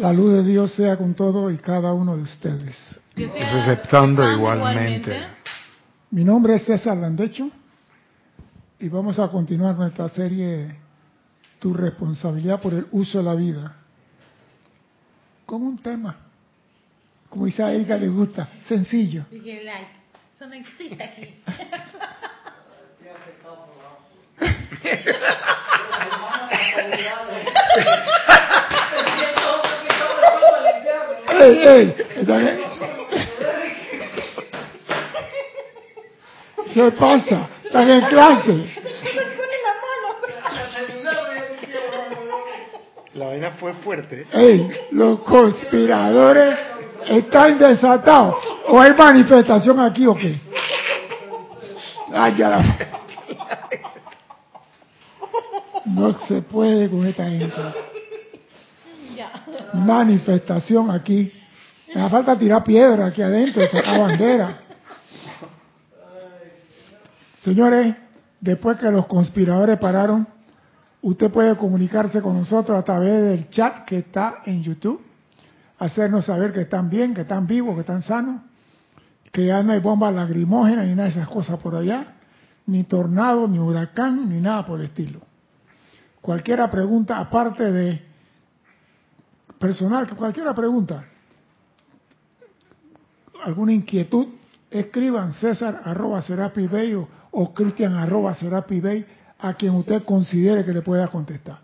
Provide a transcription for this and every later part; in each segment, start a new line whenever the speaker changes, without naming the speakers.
La luz de Dios sea con todo y cada uno de ustedes.
Receptando
aceptando
igualmente.
Mi nombre es César Landecho y vamos a continuar nuestra serie Tu responsabilidad por el uso de la vida con un tema, como dice a Erika le gusta, sencillo.
Dije, like, eso no existe aquí.
¡Ey, ey! ¿Están en- ¿Qué pasa? ¿Están en clase?
La vaina fue fuerte.
¡Ey! Los conspiradores están desatados. ¿O hay manifestación aquí o qué? ¡Ay, ya la- No se puede con esta gente. Manifestación aquí. Me da falta tirar piedra aquí adentro sacar bandera. Señores, después que los conspiradores pararon, usted puede comunicarse con nosotros a través del chat que está en YouTube, hacernos saber que están bien, que están vivos, que están sanos, que ya no hay bombas lacrimógenas ni nada de esas cosas por allá, ni tornado, ni huracán, ni nada por el estilo. Cualquiera pregunta, aparte de personal, cualquiera pregunta, alguna inquietud, escriban César arroba Serapi Bey o, Cristian arroba Serapi Bey a quien usted considere que le pueda contestar.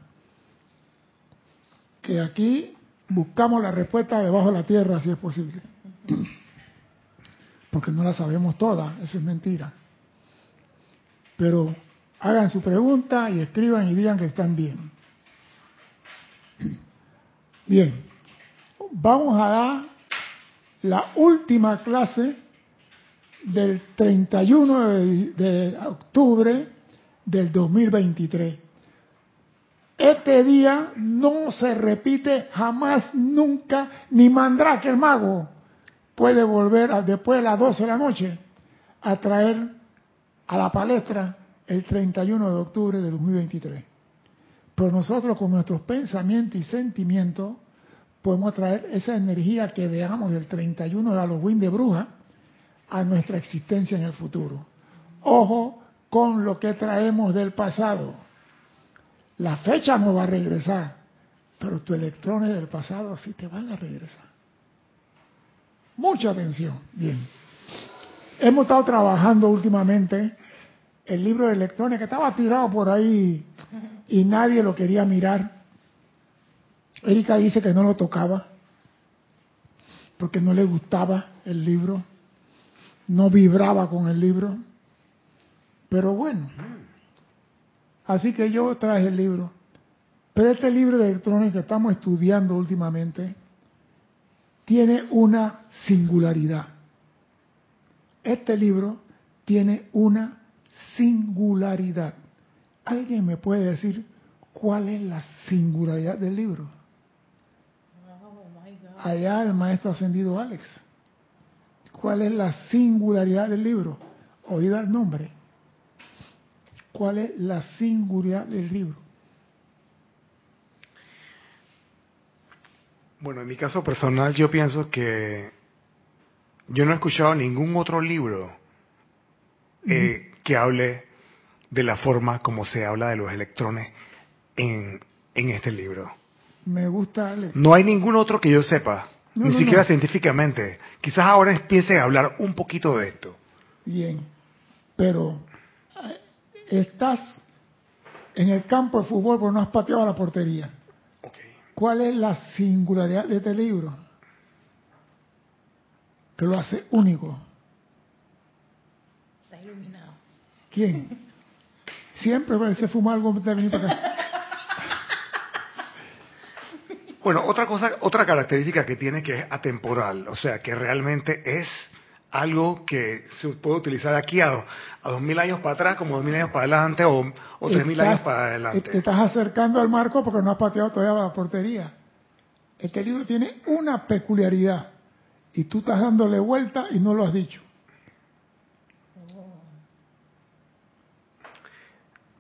Que aquí buscamos la respuesta debajo de la tierra si es posible. Porque no la sabemos todas, eso es mentira. Pero hagan su pregunta y escriban y digan que están bien. Bien, vamos a dar la última clase del 31 de, de octubre del 2023. Este día no se repite jamás, nunca, ni Mandrake el mago puede volver después de las 12 de la noche a traer a la palestra el 31 de octubre del 2023. Pero nosotros con nuestros pensamientos y sentimientos podemos traer esa energía que dejamos del 31 de Halloween de bruja a nuestra existencia en el futuro. Ojo con lo que traemos del pasado. La fecha no va a regresar, pero tus electrones del pasado sí te van a regresar. Mucha atención. Bien. Hemos estado trabajando últimamente el libro de electrones que estaba tirado por ahí y nadie lo quería mirar. Erika dice que no lo tocaba porque no le gustaba el libro, no vibraba con el libro. Pero bueno, así que yo traje el libro. Pero este libro de electrones que estamos estudiando últimamente tiene una singularidad. Este libro tiene una singularidad. ¿Alguien me puede decir cuál es la singularidad del libro? Allá el maestro ascendido Alex. ¿Cuál es la singularidad del libro? Oída el nombre. ¿Cuál es la singularidad del libro?
Bueno, en mi caso personal yo pienso que yo no he escuchado ningún otro libro eh, que hable de la forma como se habla de los electrones en, en este libro.
Me gusta Alex.
No hay ningún otro que yo sepa,
No,
ni
no,
siquiera
no.
científicamente. Quizás ahora empiecen a hablar un poquito de esto.
Bien, pero eh, estás en el campo de fútbol pero no has pateado a la portería. ¿Cuál es la singularidad de este libro? Que lo hace único.
Está iluminado.
¿Quién? Siempre parece fumar algo antes de venir para acá.
Bueno, otra cosa, otra característica que tiene que es atemporal, o sea, que realmente es algo que se puede utilizar de aquí a, a dos mil años para atrás, como dos mil años para adelante o, o tres mil años para
Te
adelante.
estás acercando al marco porque no has pateado todavía la portería. Este libro tiene una peculiaridad y tú estás dándole vuelta y no lo has dicho.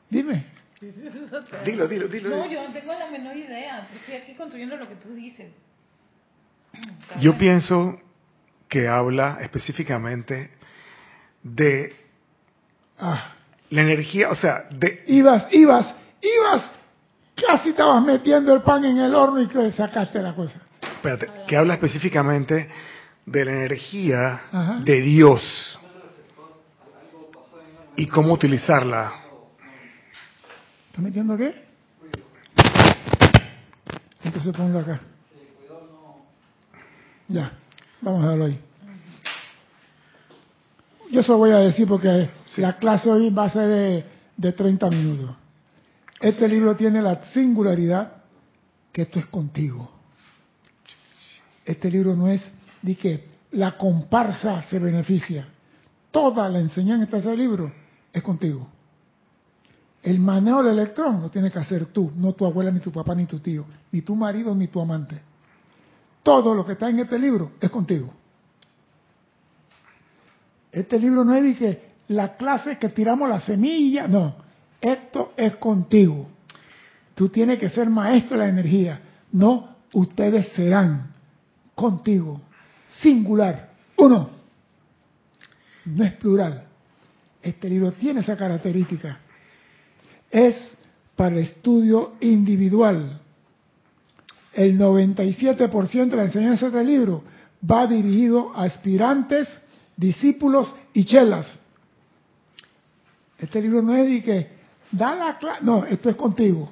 Dime.
Dilo, dilo, dilo.
No, yo no tengo la menor idea. Estoy aquí construyendo lo que tú dices.
Yo pienso que habla específicamente de
Ah,
la energía, o sea, de
ibas, ibas, ibas, casi estabas metiendo el pan en el horno y que sacaste la cosa.
espérate, que habla específicamente de la energía
Ajá.
de Dios y cómo utilizarla.
¿Estás metiendo qué? Entonces ponlo acá. Ya, vamos a verlo ahí. Yo eso voy a decir porque la clase hoy va a ser de, de 30 minutos. Este libro tiene la singularidad que esto es contigo. Este libro no es de que la comparsa se beneficia. Toda la enseñanza de este libro es contigo. El manejo del electrón lo tienes que hacer tú, no tu abuela, ni tu papá, ni tu tío, ni tu marido, ni tu amante. Todo lo que está en este libro es contigo. Este libro no es de que la clase que tiramos la semilla, no. Esto es contigo. Tú tienes que ser maestro de la energía. No, ustedes serán contigo. Singular. Uno. No es plural. Este libro tiene esa característica. Es para estudio individual. El 97% de la enseñanza del libro va dirigido a aspirantes, discípulos y chelas. Este libro no es de que da la clase, no, esto es contigo.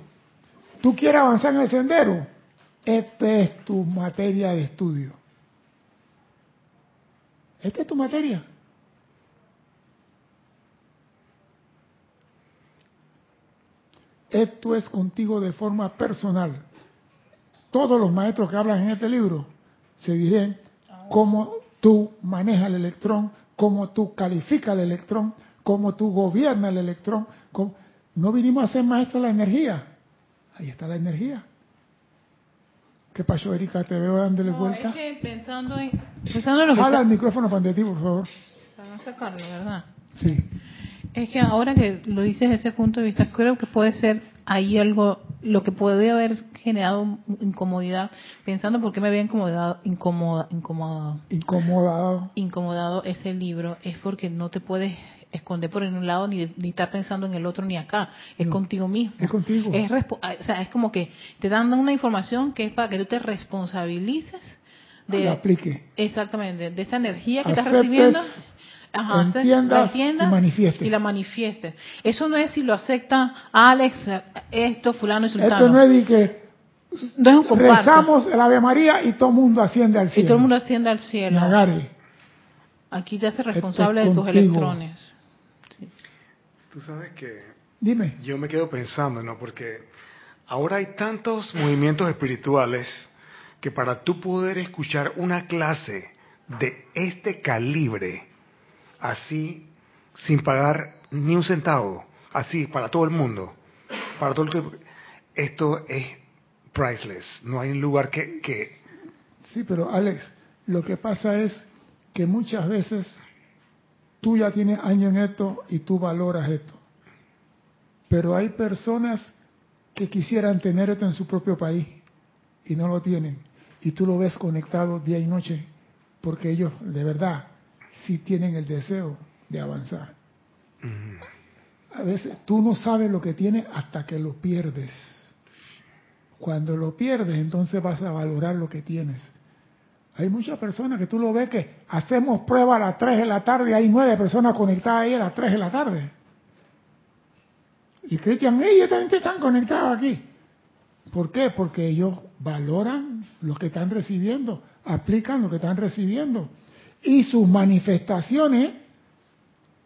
Tú quieres avanzar en el sendero, esta es tu materia de estudio. Esta es tu materia. Esto es contigo de forma personal. Todos los maestros que hablan en este libro se dirán cómo tú manejas el electrón, cómo tú calificas el electrón, cómo tú gobiernas el electrón. cómo- No vinimos a ser maestros de la energía. Ahí está la energía. ¿Qué pasó, Erika? Te veo dándole
No,
vuelta.
es que pensando en, pensando en lo que
Jala
está-
el micrófono para ti, por favor.
para no sacarlo, ¿verdad?
Sí.
Es que ahora que lo dices desde ese punto de vista, creo que puede ser ahí algo, lo que puede haber generado incomodidad, pensando por qué me había incomodado, incomoda, incomodado,
Incomodado.
incomodado ese libro, es porque no te puedes esconder por en un lado ni, ni estar pensando en el otro ni acá, es
No,
contigo mismo.
es contigo.
Es o sea, es como que te dan una información que es para que tú te responsabilices de
Lo aplique.
Exactamente, de esa energía que
Aceptes,
estás recibiendo. Ajá,
entiendas
la entiendas
y manifiestes.
y la manifiestes. Eso no es si lo acepta Alex, esto, fulano y sultano.
Esto no es de que
No es un
rezamos el Ave María y todo el mundo asciende al
Y
cielo.
todo el mundo asciende al cielo.
agare.
Aquí te hace
Esto es
responsable de tus electrones.
Tú sabes que
Dime.
yo me quedo pensando, ¿no? Porque ahora hay tantos movimientos espirituales que para tú poder escuchar una clase de este calibre, así, sin pagar ni un centavo, así, para todo el mundo, para todo el que- esto es priceless. No hay un lugar que, que
Sí, pero Alex, lo que pasa es que muchas veces tú ya tienes años en esto y tú valoras esto. Pero hay personas que quisieran tener esto en su propio país y no lo tienen. Y tú lo ves conectado día y noche porque ellos de verdad sí tienen el deseo de avanzar. A veces tú no sabes lo que tienes hasta que lo pierdes. Cuando lo pierdes, entonces vas a valorar lo que tienes. Hay muchas personas que tú lo ves que hacemos prueba a las 3 de la tarde hay nueve personas conectadas ahí a las 3 de la tarde. Y Cristian, ellos también están conectados aquí. ¿Por qué? Porque ellos valoran lo que están recibiendo, aplican lo que están recibiendo. Y sus manifestaciones,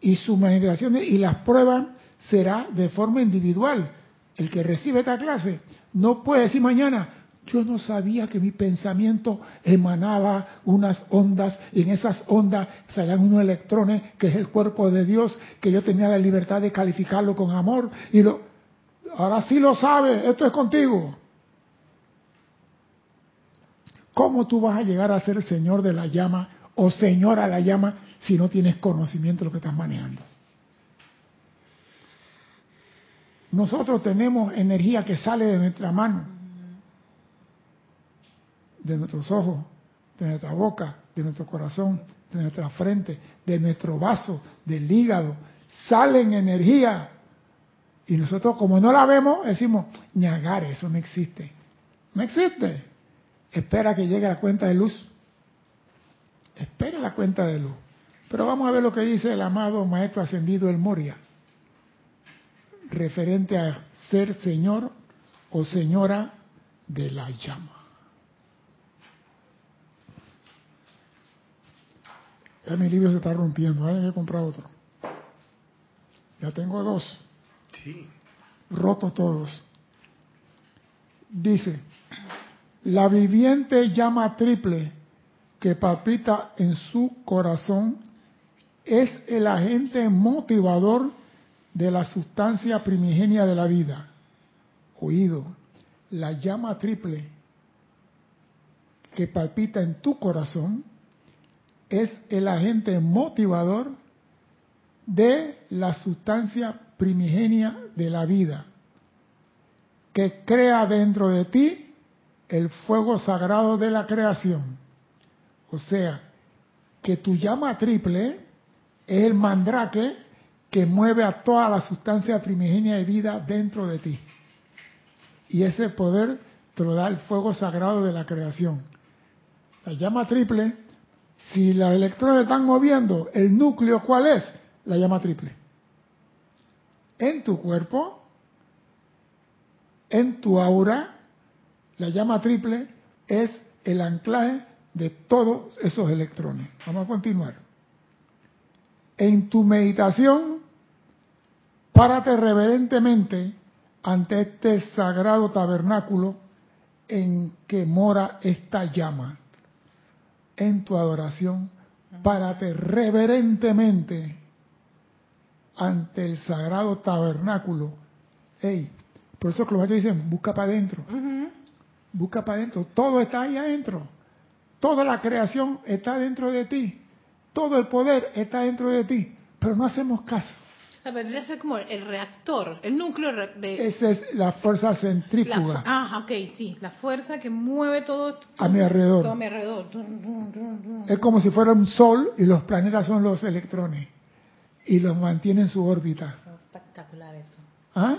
y sus manifestaciones y las pruebas será de forma individual. El que recibe esta clase no puede decir mañana, yo no sabía que mi pensamiento emanaba unas ondas y en esas ondas salían unos electrones que es el cuerpo de Dios, que yo tenía la libertad de calificarlo con amor y lo ahora sí lo sabe, esto es contigo. ¿Cómo tú vas a llegar a ser señor de la llama o señora la llama si no tienes conocimiento de lo que estás manejando? Nosotros tenemos energía que sale de nuestra mano, de nuestros ojos, de nuestra boca, de nuestro corazón, de nuestra frente, de nuestro vaso, del hígado, salen energía. Y nosotros como no la vemos, decimos, ñagar, eso no existe. No existe. Espera que llegue la cuenta de luz. Espera la cuenta de luz. Pero vamos a ver lo que dice el amado Maestro Ascendido El Moria, referente a ser señor o señora de la llama. Ya mi libro se está rompiendo, hay que comprar otro. Ya tengo dos.
Sí.
Rotos todos. Dice, la viviente llama triple que palpita en su corazón es el agente motivador de la sustancia primigenia de la vida. Oído, la llama triple que palpita en tu corazón es el agente motivador de la sustancia primigenia de la vida, que crea dentro de ti el fuego sagrado de la creación. O sea, que tu llama triple es el mandrake que mueve a toda la sustancia primigenia de vida dentro de ti. Y ese poder te lo da el fuego sagrado de la creación. La llama triple si los electrones están moviendo, el núcleo, ¿cuál es? La llama triple. En tu cuerpo, en tu aura, la llama triple es el anclaje de todos esos electrones. Vamos a continuar. En tu meditación, párate reverentemente ante este sagrado tabernáculo en que mora esta llama en tu adoración, párate reverentemente ante el sagrado tabernáculo. Ey, por eso que los dicen, busca para adentro. Busca para adentro. Todo está ahí adentro. Toda la creación está dentro de ti. Todo el poder está dentro de ti. Pero no hacemos caso.
Vendría a ser como el reactor, el núcleo de...
Esa es la fuerza centrífuga.
ah, ok, sí. La fuerza que mueve todo...
A mi alrededor.
Todo a mi alrededor.
Es como si fuera un sol y los planetas son los electrones. Y los mantiene en su órbita.
Espectacular eso.
¿Ah?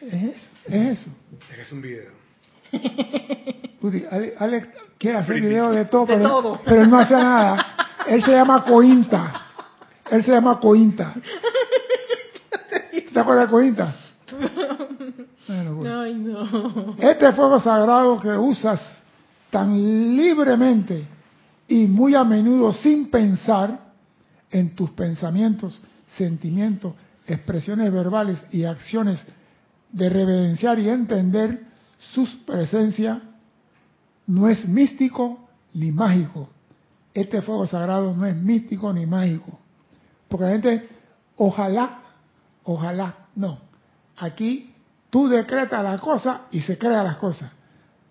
Es eso. Es eso.
Es un video.
Alex quiere hacer video de todo, de pero, todo. pero él no hace nada. Él se llama Cointa. Él se llama Cointa. ¿Te acuerdas de Cointa?
Ay, no.
Este fuego sagrado que usas tan libremente y muy a menudo sin pensar en tus pensamientos, sentimientos, expresiones verbales y acciones de reverenciar y entender sus presencia, no es místico ni mágico. Este fuego sagrado no es místico ni mágico. Porque la gente, ojalá, ojalá, no. Aquí tú decretas la cosa y se crea las cosas.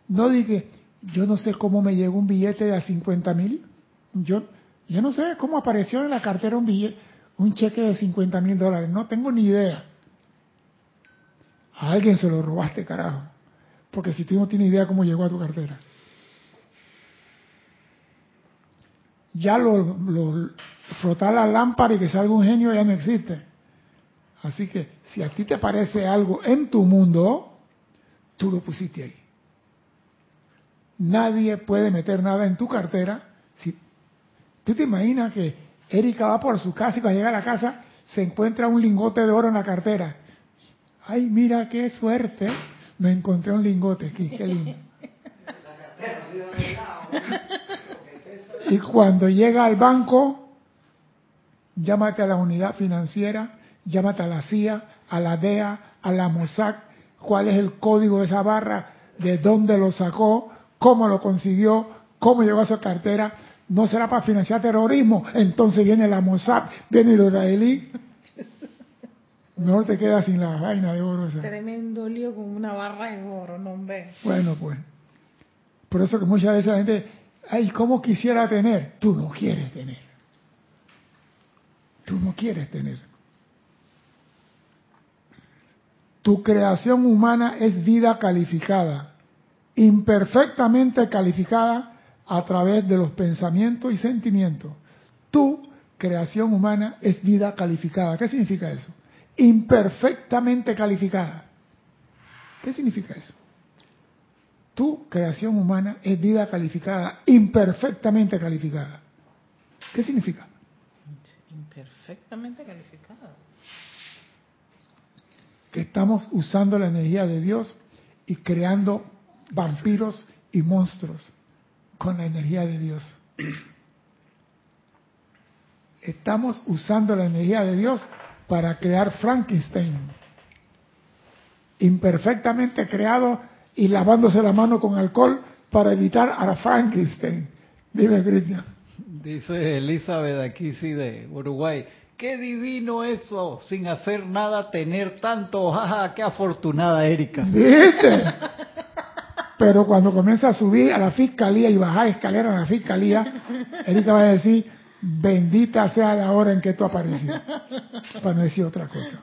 No dije, yo no sé cómo me llegó un billete de a 50 mil. Yo, yo no sé cómo apareció en la cartera un billete, un cheque de 50 mil dólares. No tengo ni idea. A alguien se lo robaste, carajo. Porque si tú no tienes idea cómo llegó a tu cartera. Ya lo, frotar la lámpara y que salga un genio ya no existe. Así que si a ti te parece algo en tu mundo, tú lo pusiste ahí. Nadie puede meter nada en tu cartera. Si tú te imaginas que Erika va por su casa y cuando llega a la casa se encuentra un lingote de oro en la cartera. Ay, mira qué suerte. Me encontré un lingote aquí, qué lindo. y cuando llega al banco, llámate a la unidad financiera, llámate a la CIA, a la DEA, a la Mossad, cuál es el código de esa barra, de dónde lo sacó, cómo lo consiguió, cómo llegó a su cartera. No será para financiar terrorismo. Entonces viene la Mossad, viene el israelí. No te quedas sin la vaina de oro.
Tremendo lío con una barra de oro, no ve.
Bueno, pues. Por eso que muchas veces la gente, ay, ¿cómo quisiera tener? Tú no quieres tener tú no quieres tener. Tu creación humana es vida calificada, imperfectamente calificada a través de los pensamientos y sentimientos. Tu creación humana es vida calificada. ¿Qué significa eso? Imperfectamente calificada. ¿Qué significa eso? Tu creación humana es vida calificada, imperfectamente calificada. ¿Qué significa?
Imperfectamente calificada.
Que estamos usando la energía de Dios y creando vampiros y monstruos con la energía de Dios. Estamos usando la energía de Dios para crear Frankenstein, imperfectamente creado y lavándose la mano con alcohol para evitar a Frankenstein. Dime, Cristian.
Dice Elizabeth aquí, sí, de Uruguay. Qué divino eso, sin hacer nada, tener tanto. Jaja, qué afortunada, Erika.
¿Viste? Pero cuando comienza a subir a la fiscalía y bajar escalera a la fiscalía, Erika va a decir, bendita sea la hora en que tú apareces. Para no decir otra cosa.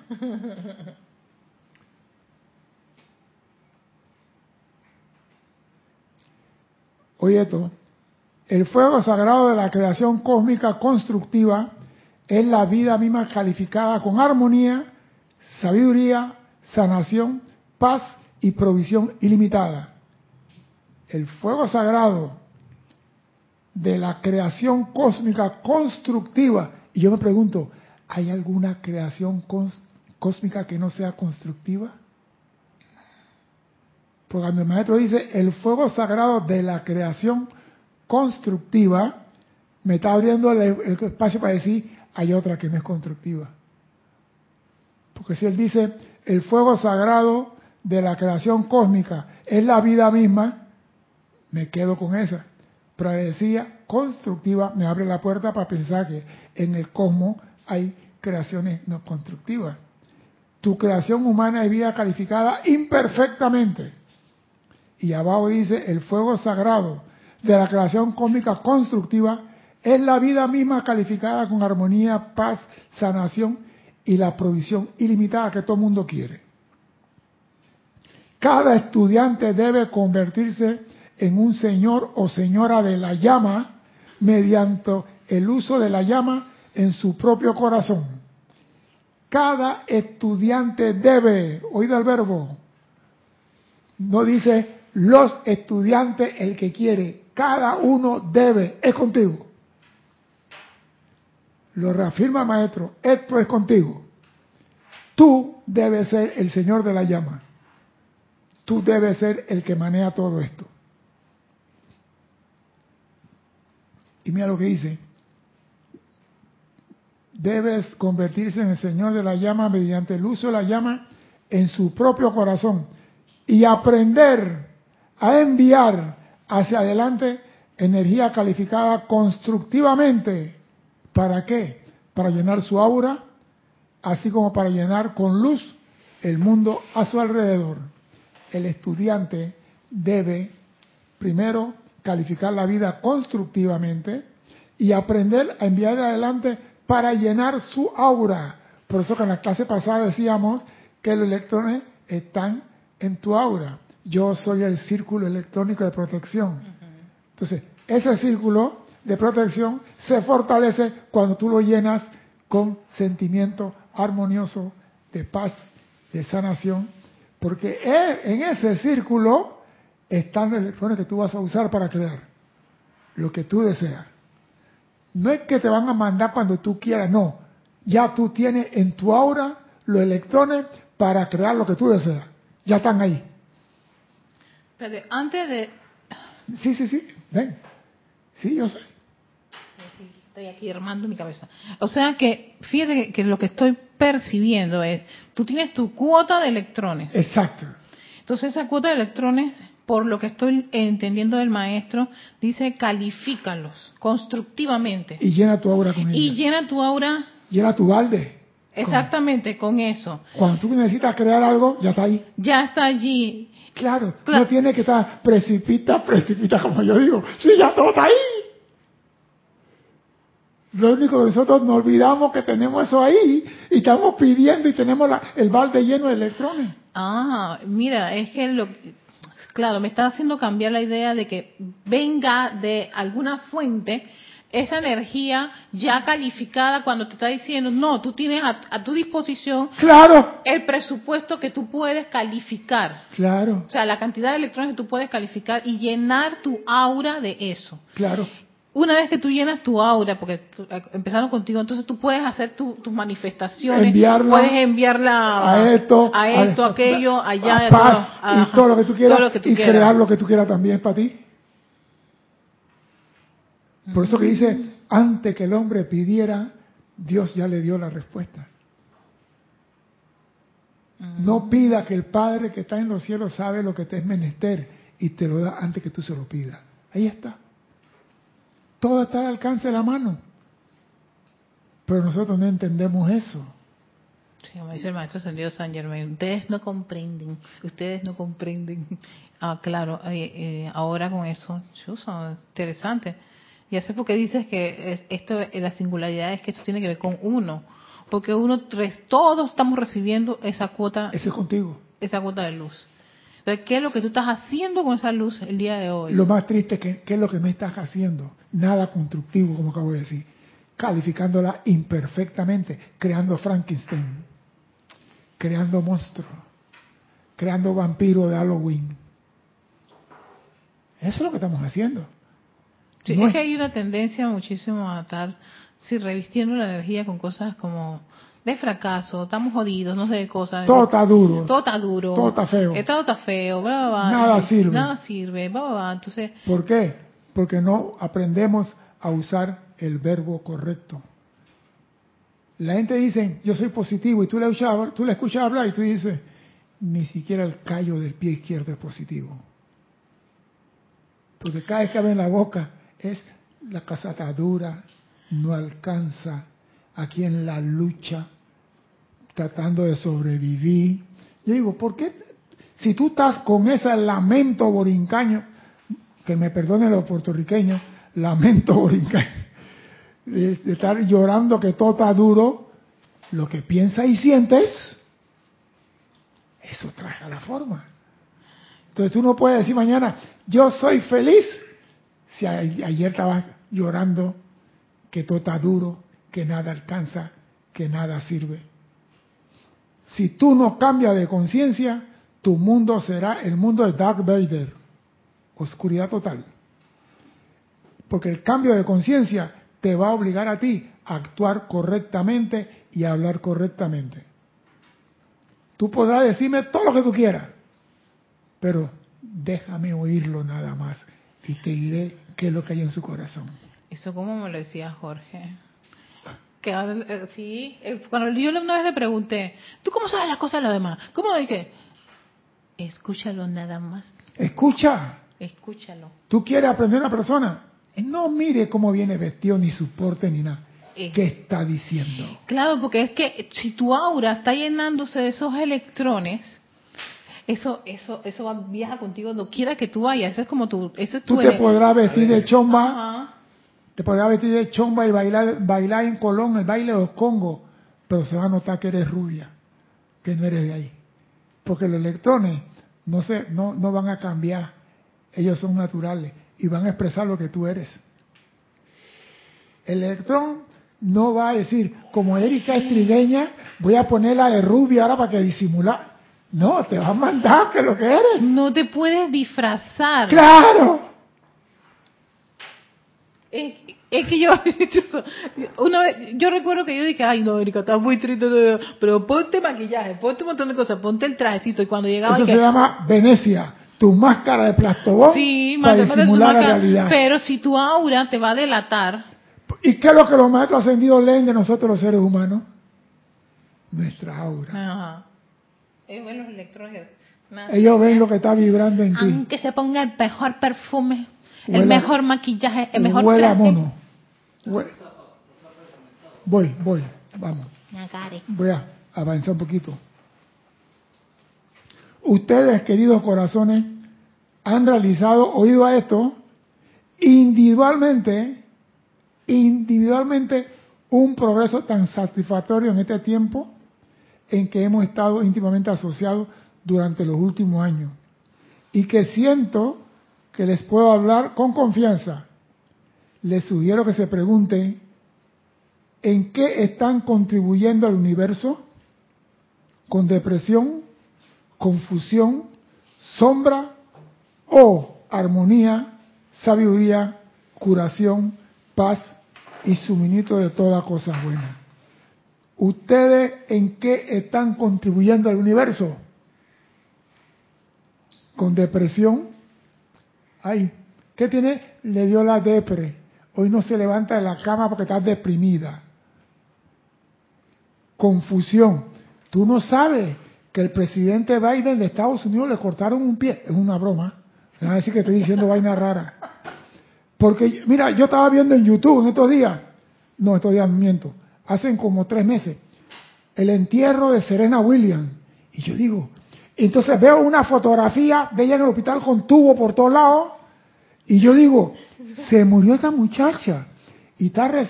Oye esto, el fuego sagrado de la creación cósmica constructiva es la vida misma calificada con armonía, sabiduría, sanación, paz y provisión ilimitada. El fuego sagrado de la creación cósmica constructiva. Y yo me pregunto, ¿hay alguna creación cósmica que no sea constructiva? Porque cuando el maestro dice el fuego sagrado de la creación constructiva, me está abriendo el, espacio para decir hay otra que no es constructiva. Porque si él dice el fuego sagrado de la creación cósmica es la vida misma, me quedo con esa. Pero decía constructiva me abre la puerta para pensar que en el cosmos hay creaciones no constructivas. Tu creación humana es vida calificada imperfectamente y abajo dice, el fuego sagrado de la creación cósmica constructiva es la vida misma calificada con armonía, paz, sanación y la provisión ilimitada que todo el mundo quiere. Cada estudiante debe convertirse en un señor o señora de la llama mediante el uso de la llama en su propio corazón. Cada estudiante debe, oído el verbo, no dice los estudiantes, el que quiere, cada uno debe, es contigo. Lo reafirma maestro, esto es contigo. Tú debes ser el Señor de la llama. Tú debes ser el que maneja todo esto. Y mira lo que dice. Debes convertirse en el Señor de la llama mediante el uso de la llama en su propio corazón y aprender a enviar hacia adelante energía calificada constructivamente. ¿Para qué? Para llenar su aura, así como para llenar con luz el mundo a su alrededor. El estudiante debe primero calificar la vida constructivamente y aprender a enviar adelante para llenar su aura. Por eso que en la clase pasada decíamos que los electrones están en tu aura yo soy el círculo electrónico de protección. Entonces, ese círculo de protección se fortalece cuando tú lo llenas con sentimiento armonioso de paz, de sanación, porque e, en ese círculo están los electrones que tú vas a usar para crear lo que tú deseas. No es que te van a mandar cuando tú quieras, no. Ya tú tienes en tu aura los electrones para crear lo que tú deseas. Ya están ahí.
Pero antes de...
Sí, sí, sí, ven. Sí, yo sé.
Estoy aquí armando mi cabeza. O sea que, fíjate que, lo que estoy percibiendo es, tú tienes tu cuota de electrones.
Exacto.
Entonces esa cuota de electrones, por lo que estoy entendiendo del maestro, dice califícalos constructivamente.
Y llena tu aura con ellos.
Y llena tu aura.
Llena tu balde.
Exactamente, con eso.
Cuando tú necesitas crear algo, ya está ahí.
Ya está allí.
Claro, no tiene que estar precipita, precipita, como yo digo. Sí, ya todo está ahí. Lo único que nosotros nos olvidamos que tenemos eso ahí y estamos pidiendo y tenemos el balde lleno de electrones.
Ah, mira, es que lo, Claro, me está haciendo cambiar la idea de que venga de alguna fuente esa energía ya calificada cuando te está diciendo, no, tú tienes a, a tu disposición
Claro,
el presupuesto que tú puedes calificar.
claro,
O sea, la cantidad de electrones que tú puedes calificar y llenar tu aura de eso.
claro.
Una vez que tú llenas tu aura, porque tú- eh, empezando contigo, entonces tú puedes hacer tu- tus manifestaciones,
Enviarla
puedes enviarla
a esto,
a esto, aquello, allá,
a paz
todo,
y todo lo que tú quieras
todo lo que tú
y
quieras.
crear lo que tú quieras también para ti. Por eso que dice, antes que el hombre pidiera, Dios ya le dio la respuesta. No pida que el Padre que está en los cielos sabe lo que te es menester y te lo da antes que tú se lo pidas. Ahí está. Todo está al alcance de la mano. Pero nosotros no entendemos eso.
Sí, como dice el maestro ascendido San Germain, ustedes no comprenden, ustedes no comprenden. Ah, claro, eh, eh, ahora con eso, chuzo, interesante. Ya sé por qué dices que es- esto, eh, la singularidad es que esto tiene que ver con uno, porque uno, res- todos estamos recibiendo esa cuota,
Eso es contigo.
esa cuota de luz. Entonces, ¿qué es lo que tú estás haciendo con esa luz el día de hoy?
Lo más triste es que, ¿qué es lo que me estás haciendo? Nada constructivo, como acabo de decir. Calificándola imperfectamente, creando Frankenstein, creando monstruos, creando vampiros de Halloween. Eso es lo que estamos haciendo.
Sí,
No
es
es-
que hay una tendencia muchísimo a estar sí, revistiendo la energía con cosas como de fracaso, estamos jodidos, no sé de cosas.
Todo está duro.
Todo está duro.
Todo está feo.
Todo está feo. bla, bla, bla.
Nada sirve.
Nada sirve. bla, bla, bla. Entonces,
¿Por qué? Porque no aprendemos a usar el verbo correcto. La gente dice, yo soy positivo, y tú le escuchas, tú le escuchas hablar y tú dices, ni siquiera el callo del pie izquierdo es positivo. Porque cada vez que abre la boca es la casa está dura, no alcanza, aquí en la lucha, tratando de sobrevivir. Yo digo, ¿por qué? Si tú estás con ese lamento borincaño, que me perdonen los puertorriqueños, lamento borincaño, de estar llorando que todo está duro, lo que piensas y sientes, eso trae a la forma. Entonces tú no puedes decir mañana, yo soy feliz, si ayer estabas llorando que todo está duro, que nada alcanza, que nada sirve. Si tú no cambias de conciencia, tu mundo será el mundo de Dark Vader, oscuridad total. Porque el cambio de conciencia te va a obligar a ti a actuar correctamente y a hablar correctamente. Tú podrás decirme todo lo que tú quieras, pero déjame oírlo nada más y te diré qué es lo que hay en su corazón.
eso como me lo decía Jorge. Que eh, sí, eh, cuando yo una vez le pregunté, ¿tú cómo sabes las cosas de los demás? ¿Cómo dije? Escúchalo nada más.
Escucha,
Escúchalo.
tú quieres aprender a una persona, no mire cómo viene vestido, ni su porte, ni nada.
Eh.
¿Qué está diciendo?
Claro, porque es que si tu aura está llenándose de esos electrones, eso, eso, eso va, viaja contigo donde quiera que tú vayas. Eso es como tu, eso es tu
Tú te podrás vestir de chomba,
Ajá.
te podrás vestir de chomba y bailar, bailar en Colón, el baile de los Congos, pero se va a notar que eres rubia, que no eres de ahí. Porque los electrones no, se, no, no van a cambiar, ellos son naturales y van a expresar lo que tú eres. El electrón no va a decir, como Erika es trigueña, voy a ponerla de rubia ahora para que disimular. No, te va a mandar que lo que eres.
No te puedes disfrazar.
¡Claro!
Es, es que yo, una vez, yo recuerdo que yo dije, ay no, Erika, estás muy triste, pero ponte maquillaje, ponte un montón de cosas, ponte el trajecito y cuando llegaba
Eso
y
se
que,
llama Venecia, tu máscara de plastobón
sí,
para disimular la realidad.
pero si tu aura te va a delatar,
¿Y qué es lo que los maestros ascendidos leen de nosotros los seres humanos? Nuestra aura.
ajá. Ellos ven los electrones.
Ellos ven lo que está vibrando en ti.
Aunque se ponga el mejor perfume,
Huela-
el mejor maquillaje, el mejor
Huele a
traje.
mono. Hue- Voy, voy, vamos. Voy a avanzar un poquito. Ustedes, queridos corazones, han realizado, oído a esto, individualmente, individualmente, un progreso tan satisfactorio en este tiempo en que hemos estado íntimamente asociados durante los últimos años. y que siento que les puedo hablar con confianza, les sugiero que se pregunten en qué están contribuyendo al universo con depresión, confusión, sombra o armonía, sabiduría, curación, paz y suministro de toda cosa buena. ¿Ustedes en qué están contribuyendo al universo? Con depresión. Ay, ¿qué tiene? Le dio la depre. Hoy no se levanta de la cama porque está deprimida. Confusión. Tú no sabes que el presidente Biden de Estados Unidos le cortaron un pie. Es una broma. Van a decir que estoy diciendo vaina rara. Porque, mira, yo estaba viendo en YouTube en estos días, no, estos días miento, hacen como tres meses, el entierro de Serena Williams. Y yo digo, entonces veo una fotografía de ella en el hospital con tubo por todos lados, y yo digo, se murió esta muchacha. Y Tarres,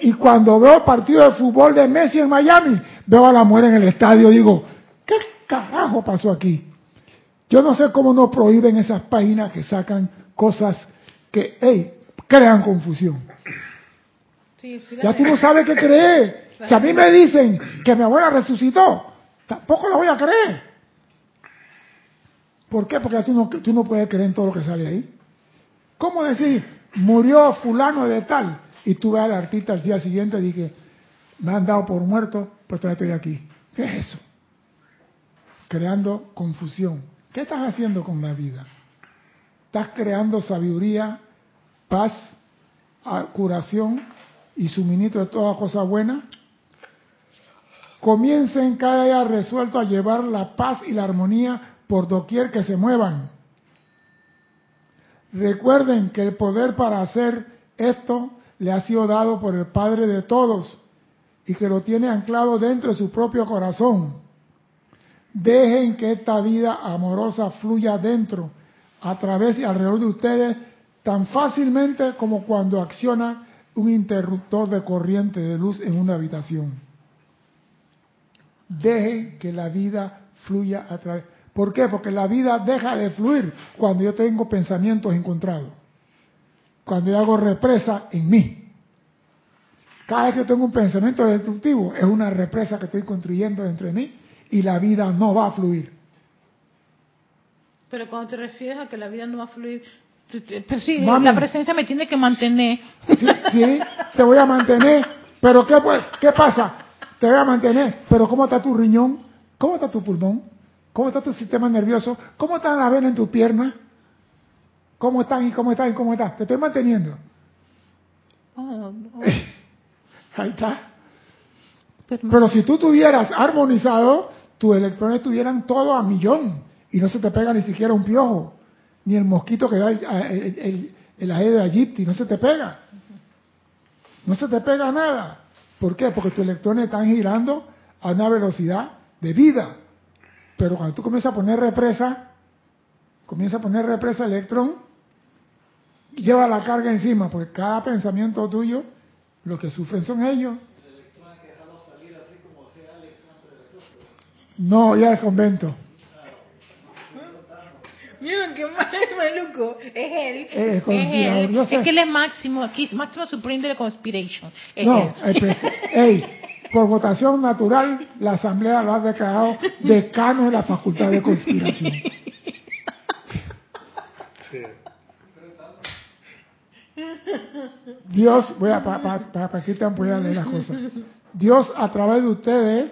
y cuando veo el partido de fútbol de Messi en Miami, veo a la mujer en el estadio, digo, ¿qué carajo pasó aquí? Yo no sé cómo no prohíben esas páginas que sacan cosas que, hey, crean confusión. Ya tú no sabes qué creer. Si a mí me dicen que mi abuela resucitó, tampoco la voy a creer. ¿Por qué? Porque tú no, tú no puedes creer en todo lo que sale ahí. ¿Cómo decir, murió fulano de tal? Y tú ves al artista al día siguiente y dije, me han dado por muerto, pues todavía estoy aquí. ¿Qué es eso? Creando confusión. ¿Qué estás haciendo con la vida? ¿Estás creando sabiduría, paz, curación y suministro de toda cosa buena? Comiencen cada día resuelto a llevar la paz y la armonía por doquier que se muevan. Recuerden que el poder para hacer esto le ha sido dado por el Padre de todos y que lo tiene anclado dentro de su propio corazón. Dejen que esta vida amorosa fluya dentro, a través y alrededor de ustedes, tan fácilmente como cuando acciona un interruptor de corriente de luz en una habitación. Dejen que la vida fluya a través. ¿Por qué? Porque la vida deja de fluir cuando yo tengo pensamientos encontrados. Cuando yo hago represa en mí. Cada vez que tengo un pensamiento destructivo, es una represa que estoy construyendo dentro de mí y la vida no va a fluir.
Pero cuando te refieres a que la vida no va a fluir, pero sí, la presencia me tiene que mantener.
Sí, te voy a mantener. Pero ¿qué, ¿qué pasa? Te voy a mantener. Pero ¿cómo está tu riñón? ¿Cómo está tu pulmón? ¿Cómo está tu sistema nervioso? ¿Cómo están las venas en tu pierna? ¿Cómo están y cómo están y cómo están? Te estoy manteniendo. Oh, oh. Ahí está. Pero si tú tuvieras armonizado, tus electrones estuvieran todos a millón y no se te pega ni siquiera un piojo, ni el mosquito que da el, el, el, de Egipti, no se te pega. No se te pega nada. ¿Por qué? Porque tus electrones están girando a una velocidad de vida. Pero cuando tú comienzas a poner represa, comienza a poner represa electrón, lleva la carga encima, porque cada pensamiento tuyo, lo que sufren son ellos. No, ya al convento.
Miren qué maluco. Es él. Es, él. es que él es máximo, aquí es máximo supreme de la conspiration.
no, él. por votación natural, la Asamblea lo ha declarado decano de la Facultad de Conspiración. Dios, voy a, para pa, pa, que te voy a leer las cosas. Dios a través de ustedes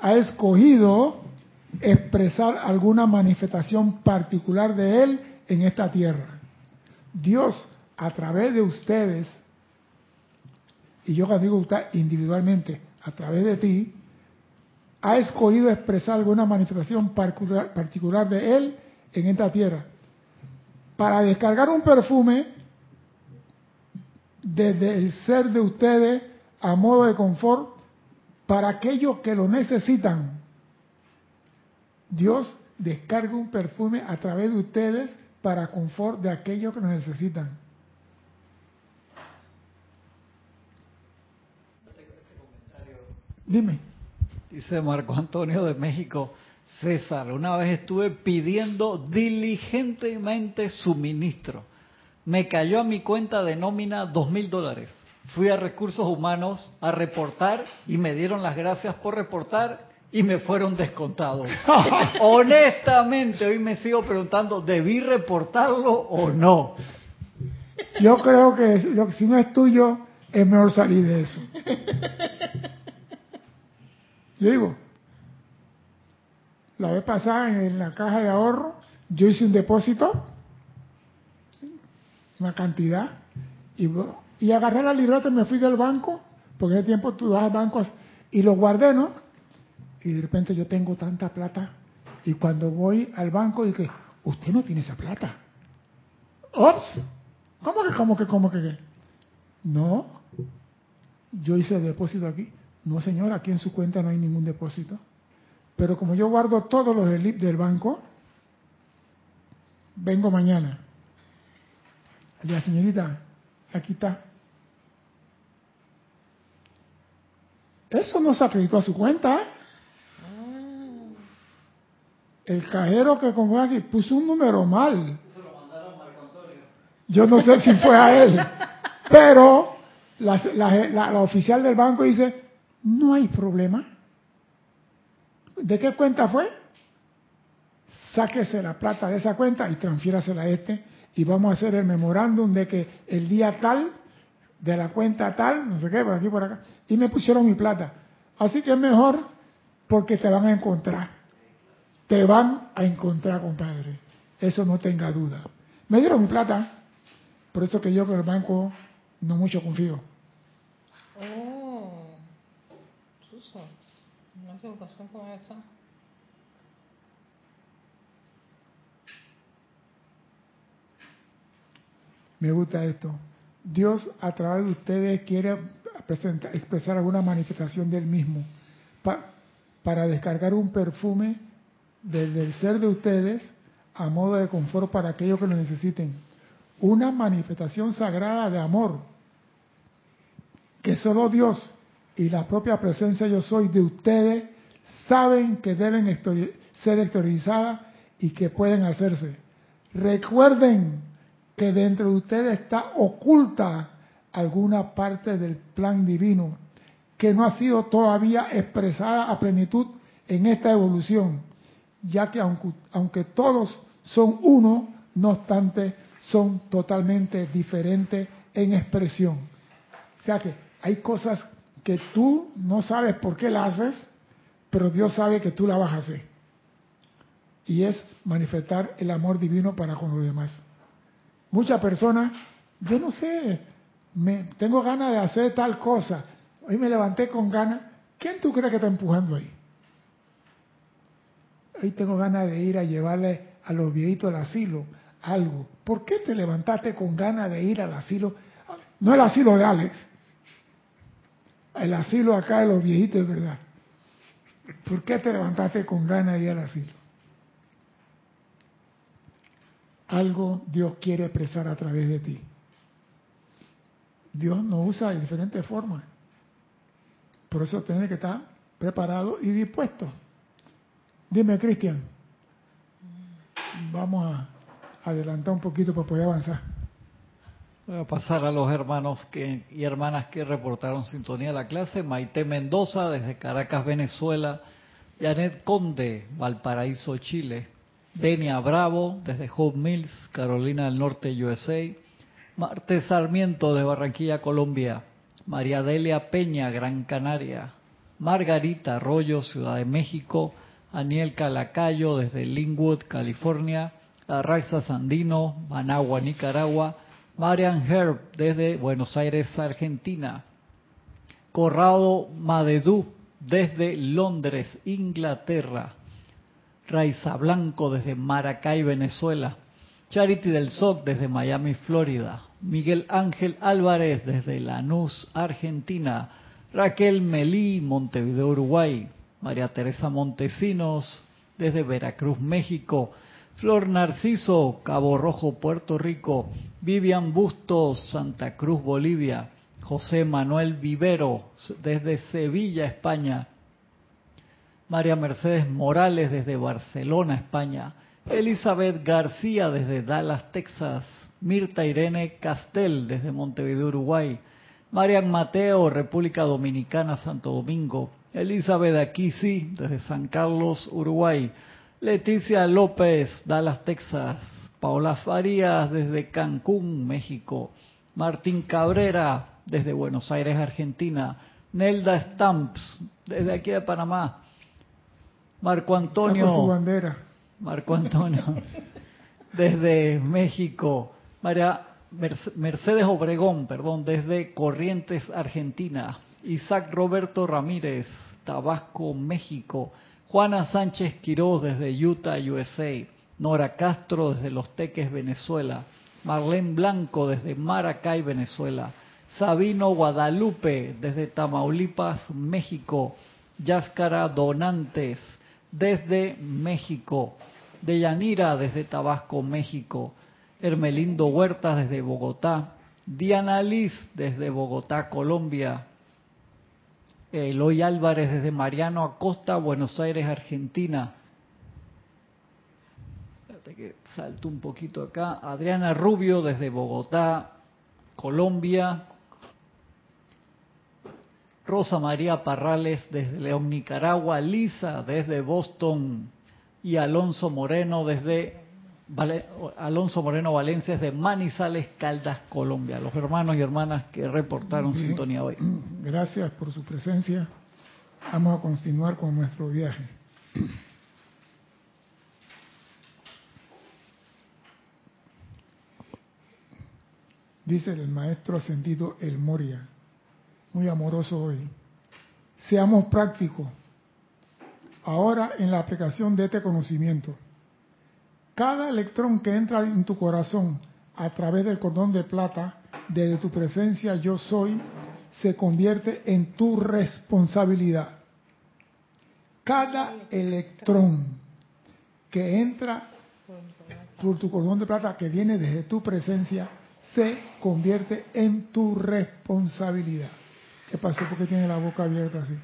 ha escogido expresar alguna manifestación particular de Él en esta tierra. Dios, a través de ustedes, y yo les digo usted individualmente, a través de ti, ha escogido expresar alguna manifestación particular de Él en esta tierra. Para descargar un perfume desde el ser de ustedes a modo de confort para aquellos que lo necesitan Dios descarga un perfume a través de ustedes para confort de aquellos que lo necesitan. Dime.
Dice Marco Antonio de México, César, una vez estuve pidiendo diligentemente suministro. Me cayó a mi cuenta de nómina dos mil dólares. Fui a recursos humanos a reportar y me dieron las gracias por reportar y me fueron descontados. Honestamente, hoy me sigo preguntando, ¿debí reportarlo o no?
Yo creo que lo- si no es tuyo, es mejor salir de eso. Yo digo, la vez pasada en la caja de ahorro, yo hice un depósito, una cantidad, y, y agarré la libreta y me fui del banco, porque ese tiempo tú vas al banco y lo guardé, ¿no? Y de repente yo tengo tanta plata, y cuando voy al banco dije, usted no tiene esa plata. Ops, ¿cómo que, cómo que, cómo que? qué? No, yo hice el depósito aquí. No, señor, aquí en su cuenta no hay ningún depósito. Pero como yo guardo todos los del, del banco, vengo mañana. La señorita, aquí está. Eso no se acreditó a su cuenta. El cajero que compró aquí puso un número mal. Yo no sé si fue a él, pero la, la- la- la oficial del banco dice, no hay problema. ¿De qué cuenta fue? Sáquese la plata de esa cuenta y transfiérasela a este y vamos a hacer el memorándum de que el día tal, de la cuenta tal, no sé qué, por aquí, por acá, y me pusieron mi plata. Así que es mejor porque te van a encontrar. Te van a encontrar, compadre. Eso no tenga duda. Me dieron mi plata, por eso que yo con el banco no mucho confío.
Oh, Suso, una equivocación como esa.
Me gusta esto. Dios a través de ustedes quiere presentar- expresar alguna manifestación del mismo pa- para descargar un perfume desde el ser de ustedes a modo de confort para aquellos que lo necesiten. Una manifestación sagrada de amor que solo Dios y la propia presencia yo soy de ustedes saben que deben ser exteriorizadas y que pueden hacerse. Recuerden que dentro de ustedes está oculta alguna parte del plan divino que no ha sido todavía expresada a plenitud en esta evolución, ya que aunque, aunque todos son uno, no obstante son totalmente diferentes en expresión. O sea que hay cosas que tú no sabes por qué las haces, pero Dios sabe que tú la vas a hacer. Y es manifestar el amor divino para con los demás. Muchas personas, yo no sé, me, tengo ganas de hacer tal cosa. Hoy me levanté con ganas. ¿Quién tú crees que está empujando ahí? Hoy tengo ganas de ir a llevarle a los viejitos al asilo algo. ¿Por qué te levantaste con ganas de ir al asilo? No el asilo de Alex, el asilo acá de los viejitos, de verdad. ¿Por qué te levantaste con ganas de ir al asilo? Algo Dios quiere expresar a través de ti. Dios nos usa de diferentes formas. Por eso tienes que estar preparado y dispuesto. Dime, Cristian. Vamos a adelantar un poquito para poder avanzar.
Voy a pasar a los hermanos que, y hermanas que reportaron sintonía a la clase. Maite Mendoza desde Caracas, Venezuela. Janet Conde, Valparaíso, Chile. Benia Bravo desde Hope Mills, Carolina del Norte, USA. Marte Sarmiento de Barranquilla, Colombia. María Delia Peña, Gran Canaria. Margarita Arroyo, Ciudad de México. Aniel Calacayo desde Linwood, California. Arraiza Sandino, Managua, Nicaragua. Marian Herb desde Buenos Aires, Argentina. Corrado Madedú desde Londres, Inglaterra. Raiza Blanco desde Maracay, Venezuela. Charity del SOC desde Miami, Florida. Miguel Ángel Álvarez desde Lanús, Argentina. Raquel Melí, Montevideo, Uruguay. María Teresa Montesinos desde Veracruz, México. Flor Narciso, Cabo Rojo, Puerto Rico. Vivian Bustos, Santa Cruz, Bolivia. José Manuel Vivero, desde Sevilla, España. María Mercedes Morales desde Barcelona, España. Elizabeth García desde Dallas, Texas. Mirta Irene Castel desde Montevideo, Uruguay. Marian Mateo, República Dominicana, Santo Domingo. Elizabeth Aquisi desde San Carlos, Uruguay. Leticia López, Dallas, Texas. Paola Farías desde Cancún, México. Martín Cabrera desde Buenos Aires, Argentina. Nelda Stamps desde aquí de Panamá. Marco Antonio.
Su bandera.
Marco Antonio desde México. María Mercedes Obregón, perdón, desde Corrientes, Argentina. Isaac Roberto Ramírez, Tabasco, México. Juana Sánchez Quiroz desde Utah, USA. Nora Castro desde Los Teques, Venezuela. Marlene Blanco desde Maracay, Venezuela. Sabino Guadalupe desde Tamaulipas, México. Yáscara Donantes desde México. Deyanira desde Tabasco, México. Hermelindo Huertas desde Bogotá. Diana Liz desde Bogotá, Colombia. Eloy Álvarez desde Mariano Acosta, Buenos Aires, Argentina. Espérate que salto un poquito acá. Adriana Rubio desde Bogotá, Colombia. Rosa María Parrales desde León, Nicaragua. Lisa desde Boston. Y Alonso Moreno desde Alonso Moreno Valencia desde Manizales, Caldas, Colombia. Los hermanos y hermanas que reportaron sintonía hoy.
Gracias por su presencia. Vamos a continuar con nuestro viaje. Dice el maestro ascendido El Moria, muy amoroso hoy. Seamos prácticos. Ahora en la aplicación de este conocimiento cada electrón que entra en tu corazón a través del cordón de plata, desde tu presencia yo soy, se convierte en tu responsabilidad. Cada electrón que entra por tu cordón de plata que viene desde tu presencia se convierte en tu responsabilidad. ¿Qué pasó? porque tiene la boca abierta así?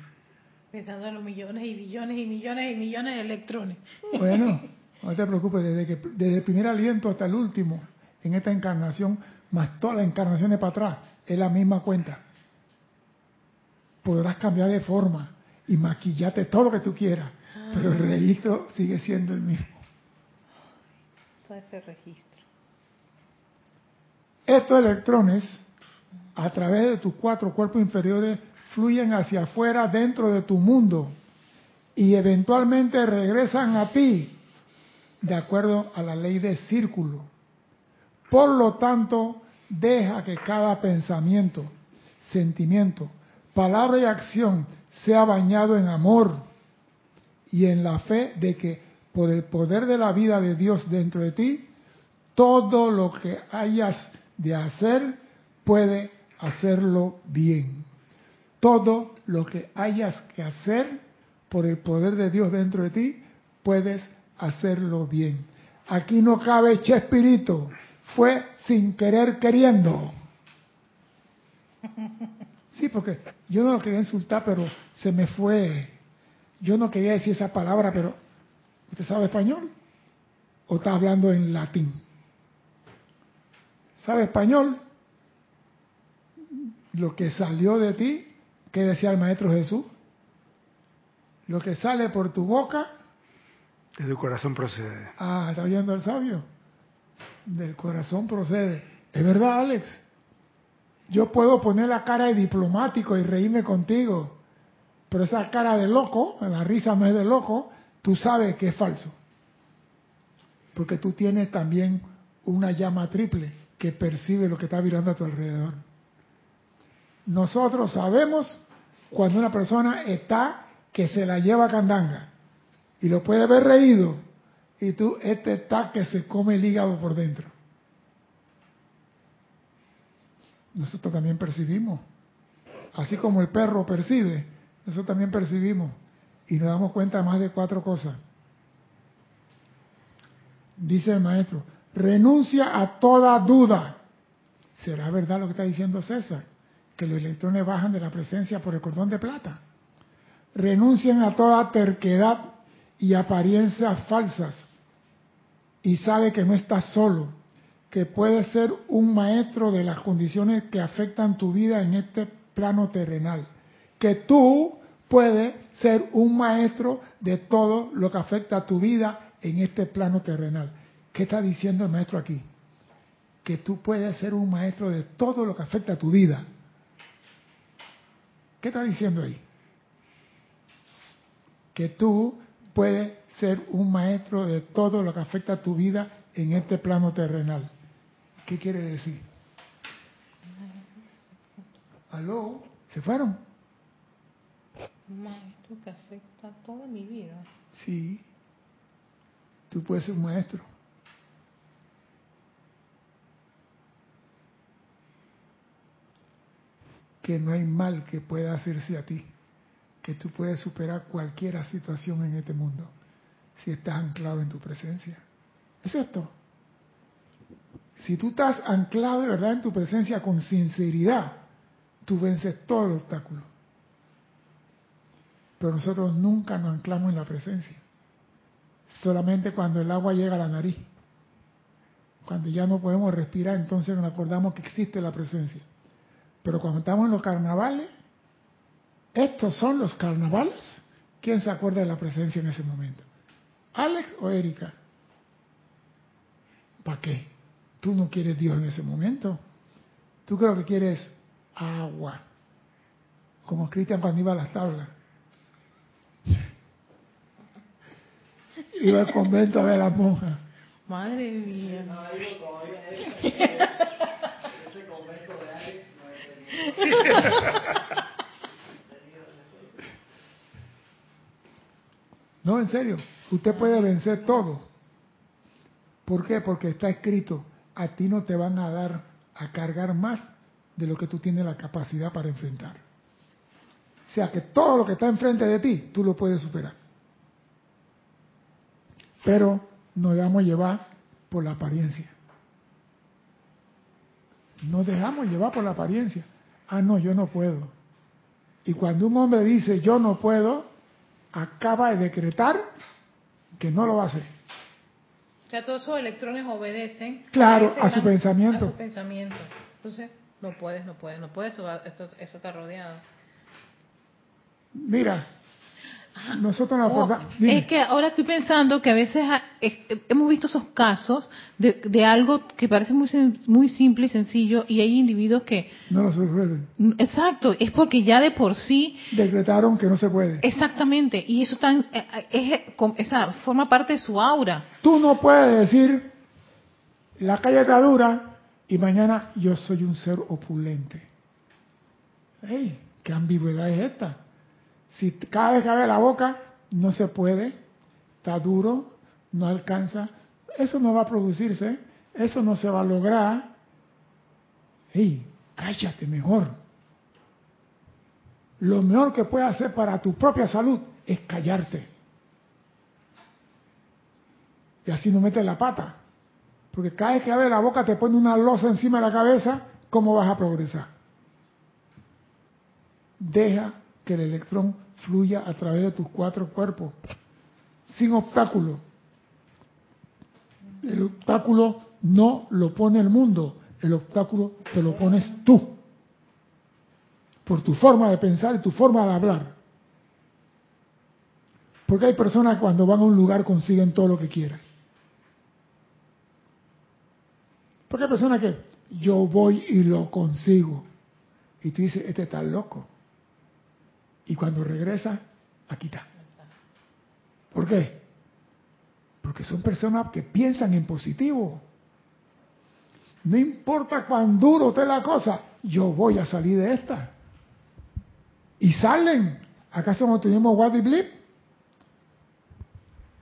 Pensando en los millones y billones y millones y millones de electrones.
Bueno, No te preocupes, desde, que, desde el primer aliento hasta el último, en esta encarnación, más todas las encarnaciones para atrás, es la misma cuenta. Podrás cambiar de forma y maquillarte todo lo que tú quieras, pero el registro sigue siendo el mismo.
ese registro.
Estos electrones, a través de tus cuatro cuerpos inferiores, fluyen hacia afuera dentro de tu mundo y eventualmente regresan a ti de acuerdo a la ley de círculo. Por lo tanto, deja que cada pensamiento, sentimiento, palabra y acción sea bañado en amor y en la fe de que por el poder de la vida de Dios dentro de ti, todo lo que hayas de hacer puede hacerlo bien. Todo lo que hayas que hacer por el poder de Dios dentro de ti, puedes hacerlo bien. Aquí no cabe Chespirito, fue sin querer queriendo. Sí, porque yo no lo quería insultar, pero se me fue. Yo no quería decir esa palabra, pero ¿usted sabe español? ¿O está hablando en latín? ¿Sabe español? Lo que salió de ti, ¿qué decía el Maestro Jesús? Lo que sale por tu boca,
desde el corazón procede.
Ah, ¿está oyendo el sabio? Del corazón procede. Es verdad, Alex. Yo puedo poner la cara de diplomático y reírme contigo, pero esa cara de loco, la risa no es de loco, tú sabes que es falso. Porque tú tienes también una llama triple que percibe lo que está virando a tu alrededor. Nosotros sabemos cuando una persona está que se la lleva a candanga y lo puede haber reído y tú, este está que se come el hígado por dentro. Nosotros también percibimos. Así como el perro percibe, nosotros también percibimos. Y nos damos cuenta de más de cuatro cosas. Dice el maestro, renuncia a toda duda. ¿Será verdad lo que está diciendo César? Que los electrones bajan de la presencia por el cordón de plata. renuncien a toda terquedad y apariencias falsas y sabe que no estás solo, que puedes ser un maestro de las condiciones que afectan tu vida en este plano terrenal, que tú puedes ser un maestro de todo lo que afecta a tu vida en este plano terrenal. ¿Qué está diciendo el maestro aquí? Que tú puedes ser un maestro de todo lo que afecta a tu vida. ¿Qué está diciendo ahí? Que tú puedes ser un maestro de todo lo que afecta a tu vida en este plano terrenal. ¿Qué quiere decir? ¿Aló? ¿Se fueron?
Maestro que afecta toda mi vida.
Sí. Tú puedes ser un maestro. Que no hay mal que pueda hacerse a ti. Que tú puedes superar cualquier situación en este mundo si estás anclado en tu presencia. Es esto. Si tú estás anclado de verdad en tu presencia con sinceridad, tú vences todo el obstáculo. Pero nosotros nunca nos anclamos en la presencia. Solamente cuando el agua llega a la nariz. Cuando ya no podemos respirar, entonces nos acordamos que existe la presencia. Pero cuando estamos en los carnavales, estos son los carnavales. ¿Quién se acuerda de la presencia en ese momento? ¿Alex o Erika? ¿Para qué? Tú no quieres Dios en ese momento. Tú creo que quieres agua. Como Cristian cuando iba a las tablas. Iba al convento a ver a las monjas.
Madre mía.
No, en serio. Usted puede vencer todo. ¿Por qué? Porque está escrito, a ti no te van a dar a cargar más de lo que tú tienes la capacidad para enfrentar. O sea que todo lo que está enfrente de ti, tú lo puedes superar. Pero nos dejamos llevar por la apariencia. Nos dejamos llevar por la apariencia. Ah, no, yo no puedo. Y cuando un hombre dice yo no puedo, acaba de decretar que no lo va a hacer.
O sea, todos esos electrones obedecen.
Claro, a su pensamiento.
A su pensamiento. Entonces, no puedes, no puedes, no puedes, eso, eso está rodeado.
Mira, nosotros nos
Oh,
acordamos. dime.
es que ahora estoy pensando que a veces hemos visto esos casos de, de algo que parece muy, muy simple y sencillo y hay individuos que,
No lo resuelven.
exacto, es porque ya de por sí,
Decretaron que no se puede.
exactamente, y eso tan, eh, eh, es, com- esa forma parte de su aura.
Tú no puedes decir, la calle está dura y mañana yo soy un ser opulente. ¡Ey! ¿Qué ambigüedad es esta? Si cada vez que abre la boca no se puede, está duro, no alcanza, eso no va a producirse, eso no se va a lograr. ¡Ey! Cállate mejor. Lo mejor que puedes hacer para tu propia salud es callarte. Y así no metes la pata. Porque cada vez que abre la boca te pone una losa encima de la cabeza, ¿cómo vas a progresar? Deja que el electrón fluya a través de tus cuatro cuerpos, sin obstáculo. El obstáculo no lo pone el mundo, el obstáculo te lo pones tú, por tu forma de pensar y tu forma de hablar. Porque hay personas que cuando van a un lugar consiguen todo lo que quieren. Porque hay personas que yo voy y lo consigo. Y tú dices, este está loco. Y cuando regresa, aquí está. ¿Por qué? Porque son personas que piensan en positivo. No importa cuán duro esté la cosa, yo voy a salir de esta. Y salen. ¿Acaso no tuvimos What Blip?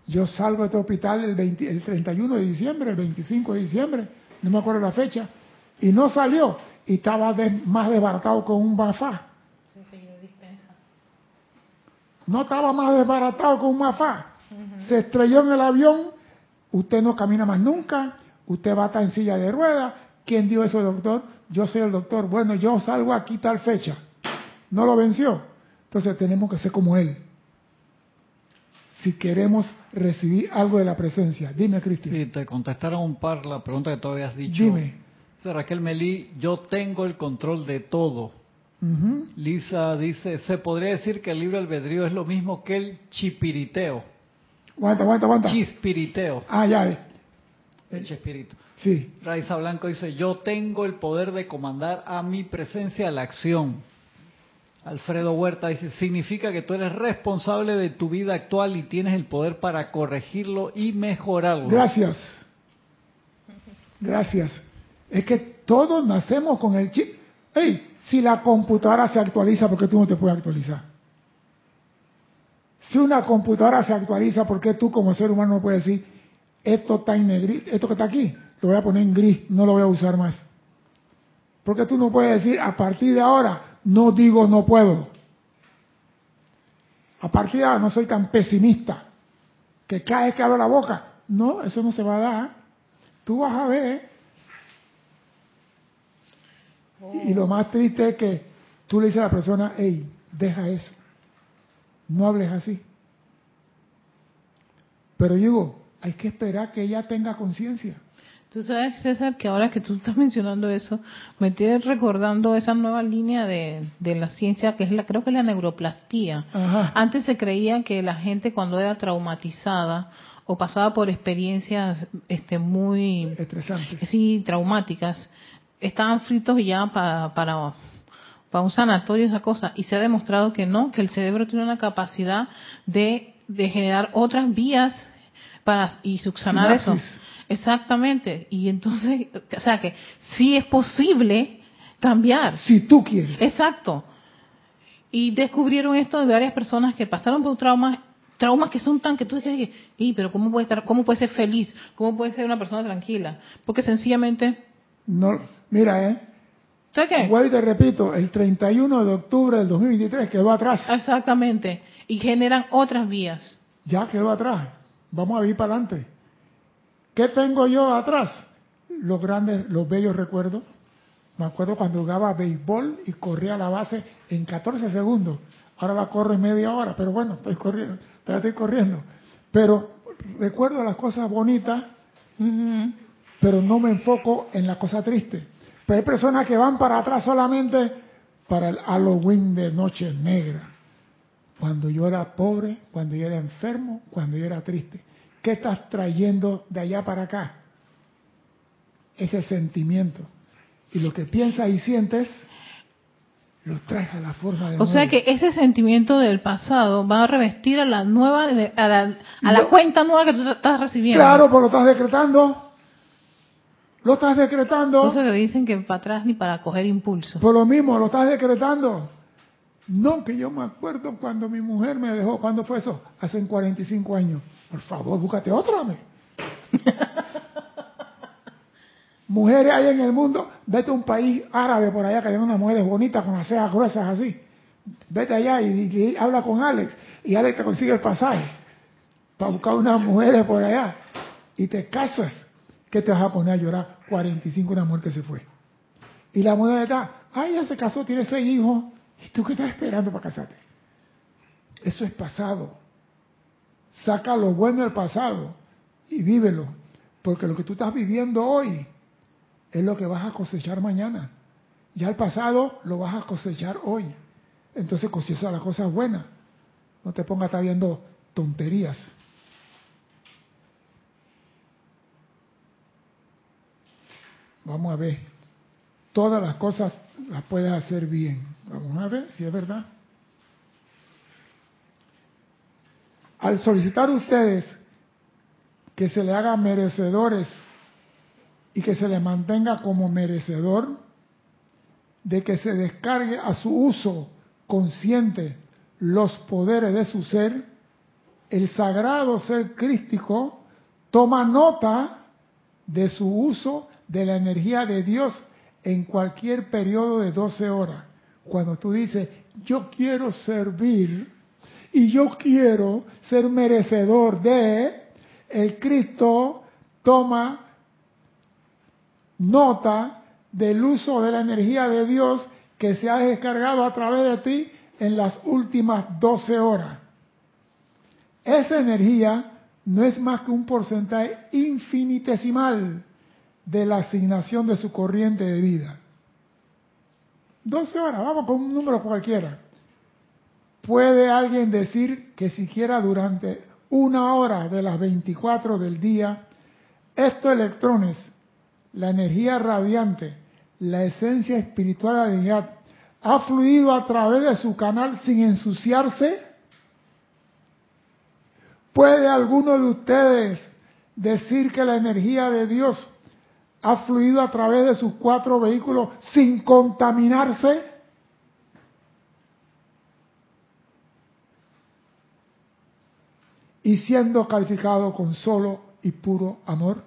Yo salgo de este hospital el, 20 el 31 de diciembre, el 25 de diciembre, no me acuerdo la fecha, y no salió, y estaba de- más desbaratado con un bafá. No estaba más desbaratado con un mafá. Se estrelló en el avión, usted no camina más nunca, usted va a estar en silla de ruedas. ¿Quién dio eso, doctor? Yo soy el doctor. Bueno, yo salgo aquí tal fecha. No lo venció. Entonces tenemos que ser como Él. Si queremos recibir algo de la presencia. Dime, Cristian.
Sí, te contestaron un par la pregunta que tú habías dicho.
Dime.
Raquel Melí, yo tengo el control de todo. Lisa dice, se podría decir que el libre albedrío es lo mismo que el chipiriteo.
Aguanta, aguanta, aguanta.
Chispiriteo.
Ah, ya. eh.
El chispirito.
Sí.
Raiza Blanco dice, yo tengo el poder de comandar a mi presencia la acción. Alfredo Huerta dice, significa que tú eres responsable de tu vida actual y tienes el poder para corregirlo y mejorarlo.
Gracias. Gracias. Es que todos nacemos con el chip. Hey, si la computadora se actualiza, ¿por qué tú no te puedes actualizar? Si una computadora se actualiza, ¿por qué tú como ser humano no puedes decir, esto está en negrito, esto que está aquí, lo voy a poner en gris, no lo voy a usar más? Porque tú no puedes decir, a partir de ahora, no digo no puedo. A partir de ahora no soy tan pesimista que cada vez que abro la boca, no, eso no se va a dar. Tú vas a ver. Y lo más triste es que tú le dices a la persona, hey, deja eso. No hables así. Pero digo, hay que esperar que ella tenga conciencia.
Tú sabes, César, que ahora que tú estás mencionando eso, me tienes recordando esa nueva línea de, de la ciencia que es la, creo que es la neuroplastía.
Ajá.
Antes se creía que la gente cuando era traumatizada o pasaba por experiencias este muy
Estresantes.
sí traumáticas, estaban fritos ya para para para un sanatorio esa cosa y se ha demostrado que no, que el cerebro tiene una capacidad de, de generar otras vías para y subsanar eso. Exactamente. Y entonces, o sea que sí es posible cambiar.
Si tú quieres.
Exacto. Y descubrieron esto de varias personas que pasaron por traumas, traumas que son tan que tú dices, "Y, pero cómo puede estar, cómo puede ser feliz, cómo puede ser una persona tranquila, porque sencillamente,
No, mira, eh.
¿sabes qué?
Vuelvo y te repito, el 31 de octubre del 2023 quedó atrás.
Exactamente. Y generan otras vías.
Ya quedó atrás. Vamos a ir para adelante. ¿Qué tengo yo atrás? Los grandes, los bellos recuerdos. Me acuerdo cuando jugaba béisbol y corría a la base en 14 segundos. Ahora la corro en media hora, pero bueno, estoy corriendo, estoy corriendo. Pero recuerdo las cosas bonitas. Pero no me enfoco en la cosa triste. Pero hay personas que van para atrás solamente para el Halloween de Noche Negra. Cuando yo era pobre, cuando yo era enfermo, cuando yo era triste. ¿Qué estás trayendo de allá para acá? Ese sentimiento. Y lo que piensas y sientes, lo traes a la forma de
O sea que ese sentimiento del pasado va a revestir a la nueva, a la, a la cuenta nueva que tú estás recibiendo.
Claro, pues lo estás decretando. Lo estás decretando.
Por eso que dicen que para atrás ni para coger impulso.
Por lo mismo, lo estás decretando. No, que yo me acuerdo cuando mi mujer me dejó. ¿Cuándo fue eso? Hace 45 años. Por favor, búscate otra. me. mujeres hay en el mundo. Vete a un país árabe por allá que hay unas mujeres bonitas con las cejas gruesas así. Vete allá y, y- y habla con Alex. Y Alex te consigue el pasaje. Para buscar unas mujeres por allá. Y te casas. ¿Qué te vas a poner a llorar? 45 una que se fue. Y la mujer está, ay, ya se casó, tiene seis hijos. ¿Y tú qué estás esperando para casarte? Eso es pasado. Saca lo bueno del pasado y vívelo. Porque lo que tú estás viviendo hoy es lo que vas a cosechar mañana. Ya el pasado lo vas a cosechar hoy. Entonces cosecha las cosas buenas. No te pongas a estar viendo tonterías. Vamos a ver. Todas las cosas las puedes hacer bien. Vamos a ver si es verdad. Al solicitar ustedes que se le haga merecedores y que se le mantenga como merecedor de que se descargue a su uso consciente los poderes de su ser, el sagrado ser crístico toma nota de su uso de la energía de Dios en cualquier periodo de 12 horas. Cuando tú dices, yo quiero servir y yo quiero ser merecedor de, el Cristo toma nota del uso de la energía de Dios que se ha descargado a través de ti en las últimas 12 horas. Esa energía no es más que un porcentaje infinitesimal de la asignación de su corriente de vida. 12 horas, vamos con un número cualquiera. ¿Puede alguien decir que siquiera durante una hora de las 24 del día, estos electrones, la energía radiante, la esencia espiritual de la divinidad, ha fluido a través de su canal sin ensuciarse? ¿Puede alguno de ustedes decir que la energía de Dios ha fluido a través de sus cuatro vehículos sin contaminarse? Y siendo calificado con solo y puro amor.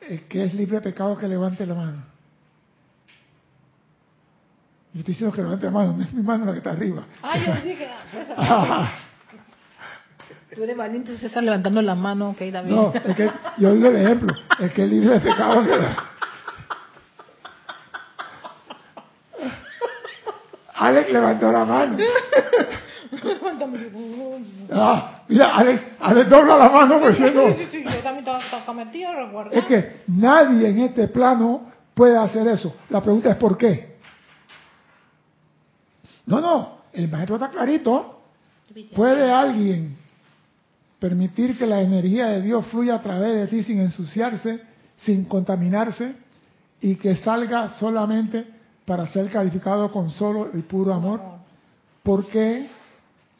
El que es libre de pecado que levante la mano. Yo estoy diciendo que levante la mano, no es mi mano la que está arriba.
Ay, yo dije, César. Tú eres valiente, César, levantando la mano, ok, David.
No, es que yo digo el ejemplo, el que es libre de pecado que levante. Alex levantó la mano. Ah, mira, Alex, Alex dobla la mano pues diciendo,
Sí, sí, sí, yo también estaba, estaba metido, recuerda.
es que nadie en este plano puede hacer eso. La pregunta es ¿por qué? No, no, el maestro está clarito. ¿Puede alguien permitir que la energía de Dios fluya a través de ti sin ensuciarse, sin contaminarse y que salga solamente para ser calificado con solo y puro amor? ¿Por qué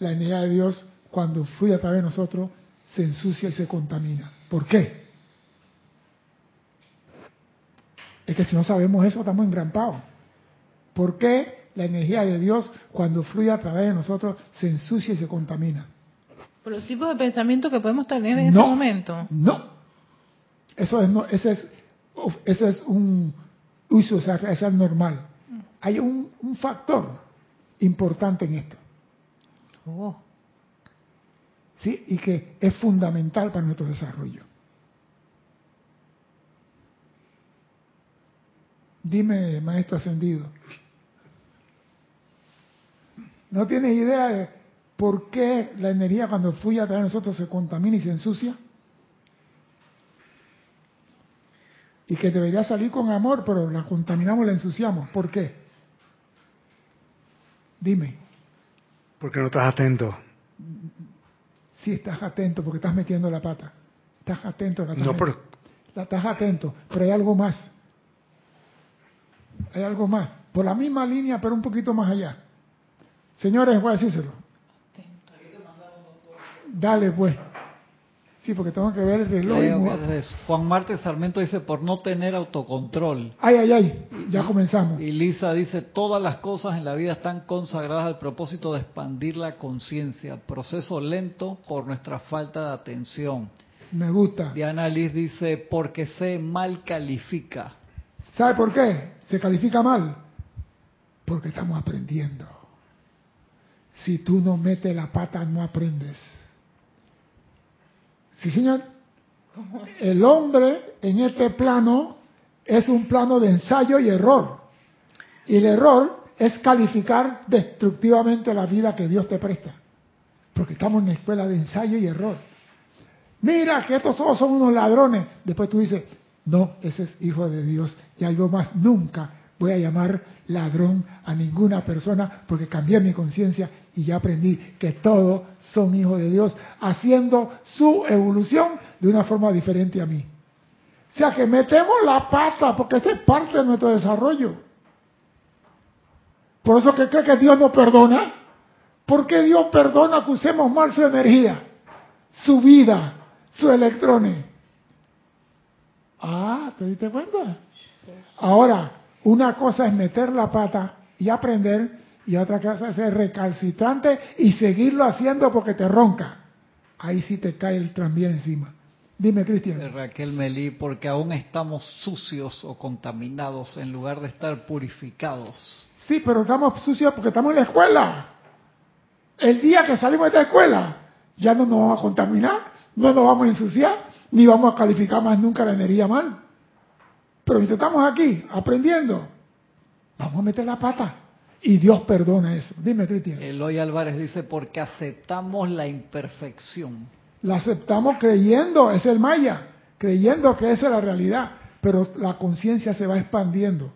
la energía de Dios cuando fluye a través de nosotros se ensucia y se contamina? ¿Por qué? Es que si no sabemos eso estamos engrampados. ¿Por qué la energía de Dios cuando fluye a través de nosotros se ensucia y se contamina?
Por los tipos de pensamiento que podemos tener en
no,
ese momento.
No. Eso es, no, ese es, ese es un uso, o sea, es normal. Hay un, un factor importante en esto,
Oh,
¿sí? Y que es fundamental para nuestro desarrollo. Dime, maestro ascendido. ¿No tienes idea de por qué la energía cuando fluye a través de nosotros se contamina y se ensucia? Y que debería salir con amor, pero la contaminamos y la ensuciamos. ¿Por qué? Dime.
Porque no estás atento.
Si estás atento porque estás metiendo la pata. Estás atento. La estás,
No, pero
la estás atento, pero hay algo más. Hay algo más. Por la misma línea, pero un poquito más allá. Señores, voy a decírselo. Dale, pues. Sí, porque tengo que ver el reloj.
Leo, Juan Marte Sarmiento dice por no tener autocontrol.
Ay, ay, ay. Ya comenzamos.
Y Lisa dice, todas las cosas en la vida están consagradas al propósito de expandir la conciencia, proceso lento por nuestra falta de atención.
Me gusta.
Diana Liz dice, porque se mal califica.
¿Sabe por qué? Se califica mal. Porque estamos aprendiendo. Si tú no metes la pata, no aprendes. Sí, señor. El hombre en este plano es un plano de ensayo y error. Y el error es calificar destructivamente la vida que Dios te presta. Porque estamos en la escuela de ensayo y error. Mira que estos todos son unos ladrones. Después tú dices, no, ese es hijo de Dios. Y algo más, nunca voy a llamar ladrón a ninguna persona porque cambié mi conciencia y ya aprendí que todos son hijos de Dios, haciendo su evolución de una forma diferente a mí. O sea que metemos la pata porque esta es parte de nuestro desarrollo. Por eso que cree que Dios no perdona. ¿Por qué Dios perdona que usemos mal su energía, su vida, sus electrones? Ah, ¿te diste cuenta? Ahora, una cosa es meter la pata y aprender, y otra cosa es ser recalcitrante y seguirlo haciendo porque te ronca. Ahí sí te cae el tranvía encima. Dime, Cristian.
Raquel Melí, porque aún estamos sucios o contaminados en lugar de estar purificados.
Sí, pero estamos sucios porque estamos en la escuela. El día que salimos de esta escuela, ya no nos vamos a contaminar, no nos vamos a ensuciar, ni vamos a calificar más nunca la energía mal. Pero mientras estamos aquí aprendiendo, Vamos a meter la pata. Y Dios perdona eso. Dime, Cristian.
Eloy Álvarez dice, porque aceptamos la imperfección.
La aceptamos creyendo, es el maya, creyendo que esa es la realidad, pero la conciencia se va expandiendo.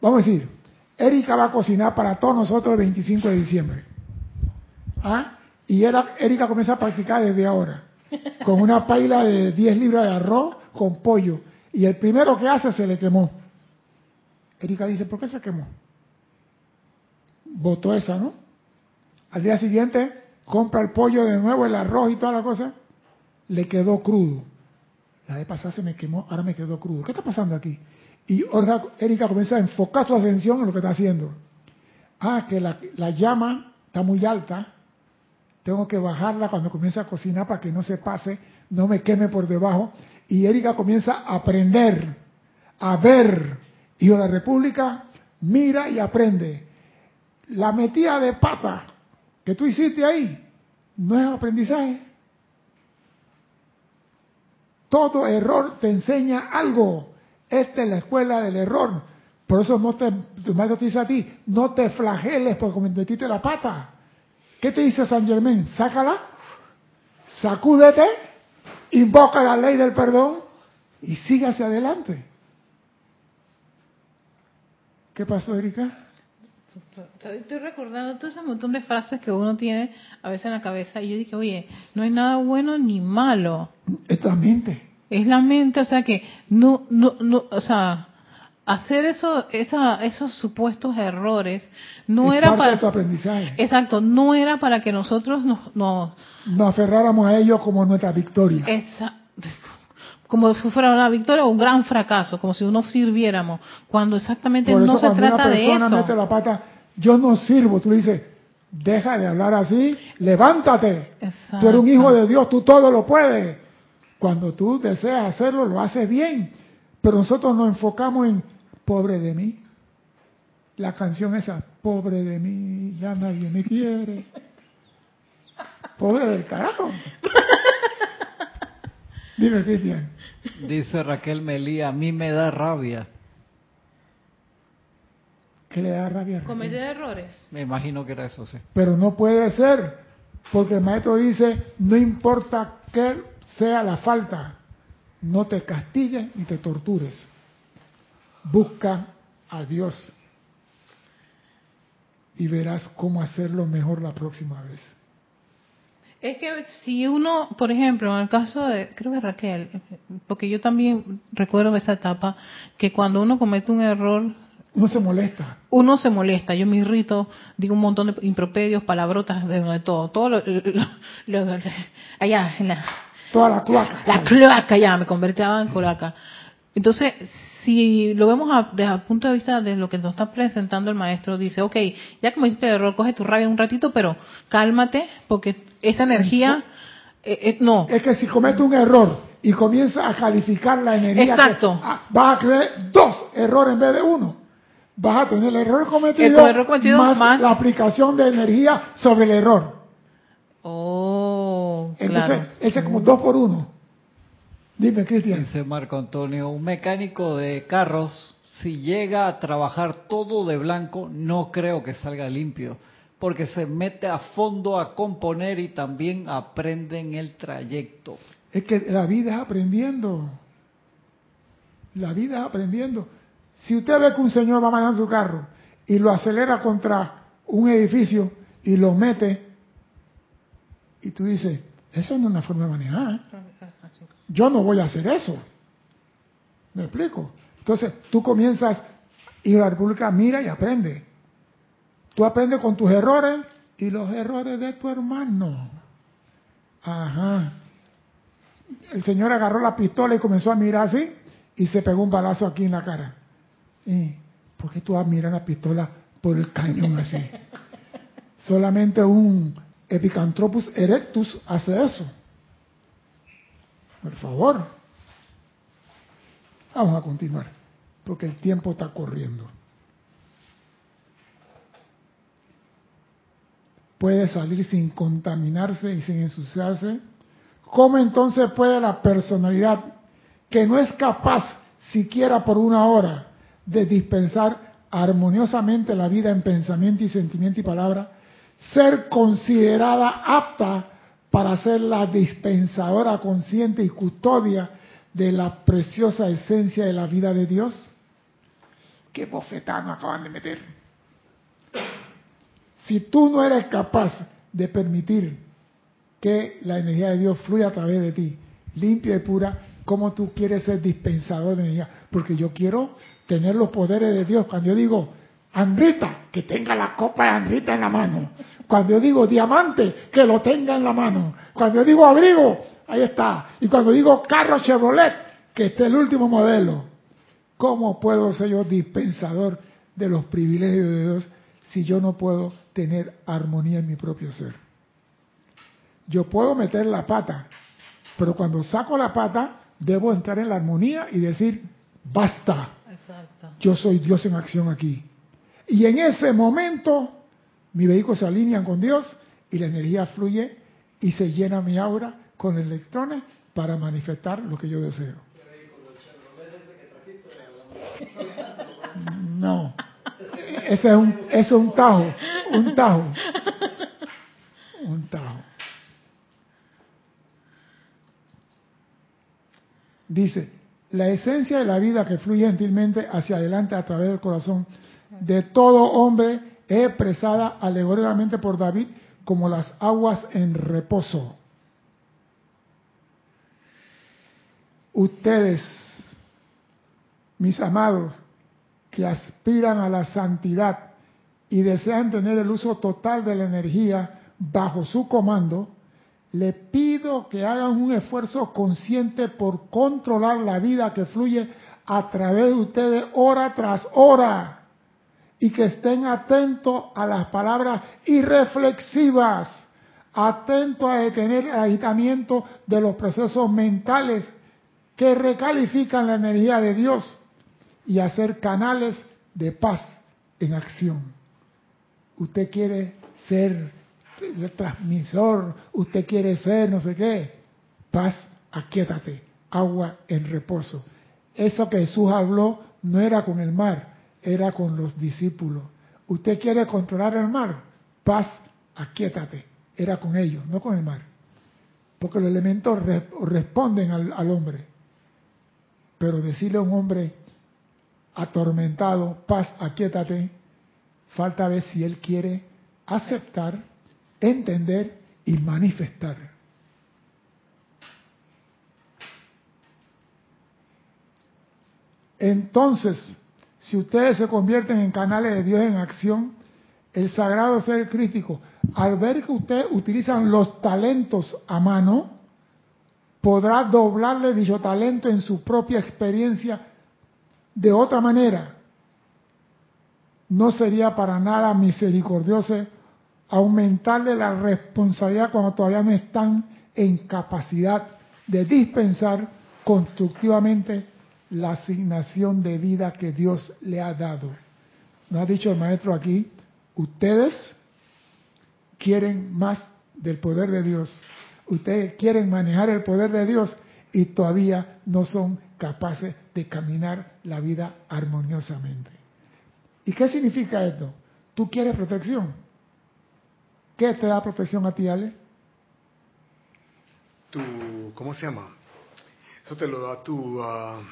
Vamos a decir, Erika va a cocinar para todos nosotros el 25 de diciembre. ¿Ah? Y era, Erika comienza a practicar desde ahora, con una paila de 10 libras de arroz con pollo. Y el primero que hace se le quemó. Erika dice, ¿por qué se quemó? Botó esa, ¿no? Al día siguiente compra el pollo de nuevo, el arroz y toda la cosa, le quedó crudo. La vez pasada se me quemó, ahora me quedó crudo. ¿Qué está pasando aquí? Y ahora Erika comienza a enfocar su atención en lo que está haciendo. Ah, que la, la llama está muy alta, tengo que bajarla cuando comience a cocinar para que no se pase, no me queme por debajo. Y Erika comienza a aprender, a ver. Y la República mira y aprende. La metida de pata que tú hiciste ahí no es aprendizaje. Todo error te enseña algo. Esta es la escuela del error. Por eso no te, tu maestro te dice a ti, no te flageles porque metiste la pata. ¿Qué te dice San Germán? Sácala, sacúdete, invoca la ley del perdón y sigue hacia adelante. ¿Qué pasó, Erika?
Estoy recordando todo ese montón de frases que uno tiene a veces en la cabeza y yo dije, oye, no hay nada bueno ni malo.
Es la mente.
Es la mente, o sea que no, no, no, o sea, hacer eso, esa, esos supuestos errores no
es
era
parte
para
de tu aprendizaje.
exacto no era para que nosotros nos, nos
Nos aferráramos a ello como nuestra victoria.
esa- como si fuera una victoria o un gran fracaso como si no sirviéramos cuando exactamente
Por eso
no se
cuando una
trata de eso
mete la pata, yo no sirvo, tú le dices, deja de hablar así, levántate. Tú eres un hijo de Dios, tú todo lo puedes. Cuando tú deseas hacerlo, lo haces bien. Pero nosotros nos enfocamos en, pobre de mí. La canción esa, pobre de mí, ya nadie me quiere. Pobre del carajo. Dime, Cristian.
Dice Raquel Melía, a mí me da rabia.
¿Qué le da rabia?
cometer errores
Me imagino que era eso, sí.
Pero no puede ser, porque el maestro dice, no importa qué sea la falta, no te castigues ni te tortures. Busca a Dios y verás cómo hacerlo mejor la próxima vez.
Es que si uno, por ejemplo, en el caso de, creo que Raquel, porque yo también recuerdo esa etapa, que cuando uno comete un error,
Uno se molesta.
uno se molesta, yo me irrito, digo un montón de impropedios, palabrotas, de, de todo, todo lo, lo- lo- allá, en la,
Toda la cloaca.
la cloaca ya, me convertía en cloaca. Entonces, si lo vemos a- desde el punto de vista de lo que nos está presentando el maestro, dice, ok, ya cometiste el error, coge tu rabia un ratito, pero cálmate, porque esa energía, eh, eh, no,
Es que si comete un error y comienza a calificar la energía, que-
Exacto.
ah, vas a creer dos errores en vez de uno. Vas a tener el error cometido,
El error cometido
más,
más-
la aplicación de energía sobre el error.
oh,
Entonces,
claro.
ese es como dos por uno. Dime, Cristian.
Dice Marco Antonio, un mecánico de carros, si llega a trabajar todo de blanco, no creo que salga limpio, porque se mete a fondo a componer y también aprende en el trayecto.
Es que la vida es aprendiendo. La vida es aprendiendo. Si usted ve que un señor va manejando su carro y lo acelera contra un edificio y lo mete, y tú dices, esa no es una forma de manejar. Yo no voy a hacer eso. ¿Me explico? Entonces, tú comienzas y la República mira y aprende. Tú aprendes con tus errores y los errores de tu hermano. Ajá. El señor agarró la pistola y comenzó a mirar así y se pegó un balazo aquí en la cara. ¿Y ¿Por qué tú vas a mirar la pistola por el cañón así? Solamente un Epicantropus erectus hace eso. Por favor. Vamos a continuar, porque el tiempo está corriendo. Puede salir sin contaminarse y sin ensuciarse. ¿Cómo entonces puede la personalidad, que no es capaz siquiera por una hora de dispensar armoniosamente la vida en pensamiento y sentimiento y palabra, ser considerada apta para ser la dispensadora consciente y custodia de la preciosa esencia de la vida de Dios? ¿Qué bofetada acaban de meter? Si tú no eres capaz de permitir que la energía de Dios fluya a través de ti, limpia y pura, ¿cómo tú quieres ser dispensador de energía? Porque yo quiero tener los poderes de Dios. Cuando yo digo, Andrita, que tenga la copa de Andrita en la mano. Cuando yo digo diamante, que lo tenga en la mano. Cuando yo digo abrigo, ahí está. Y cuando digo carro Chevrolet, que esté el último modelo. ¿Cómo puedo ser yo dispensador de los privilegios de Dios si yo no puedo tener armonía en mi propio ser? Yo puedo meter la pata, pero cuando saco la pata, debo entrar en la armonía y decir, basta, yo soy Dios en acción aquí. Y en ese momento, mi vehículo se alinea con Dios y la energía fluye y se llena mi aura con electrones para manifestar lo que yo deseo. No, ese es un, ese es un tajo, un tajo, un tajo. Dice, la esencia de la vida que fluye gentilmente hacia adelante a través del corazón de todo hombre es expresada alegóricamente por David como las aguas en reposo. Ustedes, mis amados, que aspiran a la santidad y desean tener el uso total de la energía bajo su comando, le pido que hagan un esfuerzo consciente por controlar la vida que fluye a través de ustedes hora tras hora y que estén atentos a las palabras irreflexivas, atentos a detener el agitamiento de los procesos mentales que recalifican la energía de Dios y hacer canales de paz en acción. Usted quiere ser el transmisor, usted quiere ser no sé qué. Paz, aquíétate, agua en reposo. Eso que Jesús habló no era con el mar, era con los discípulos. Usted quiere controlar el mar, paz, aquíétate. Era con ellos, no con el mar. Porque los elementos responden al, al hombre. Pero decirle a un hombre atormentado, paz, aquíétate, falta ver si él quiere aceptar entender y manifestar. Entonces, si ustedes se convierten en canales de Dios en acción, el sagrado ser crítico, al ver que ustedes utilizan los talentos a mano, podrá doblarle dicho talento en su propia experiencia de otra manera. No sería para nada misericordioso aumentarle la responsabilidad cuando todavía no están en capacidad de dispensar constructivamente la asignación de vida que Dios le ha dado. Nos ha dicho el maestro aquí, ustedes quieren más del poder de Dios, ustedes quieren manejar el poder de Dios y todavía no son capaces de caminar la vida armoniosamente. ¿Y qué significa esto? Tú quieres protección, ¿Qué te da protección a ti, Ale?
Tu, ¿cómo se llama? Eso te lo da tu, uh,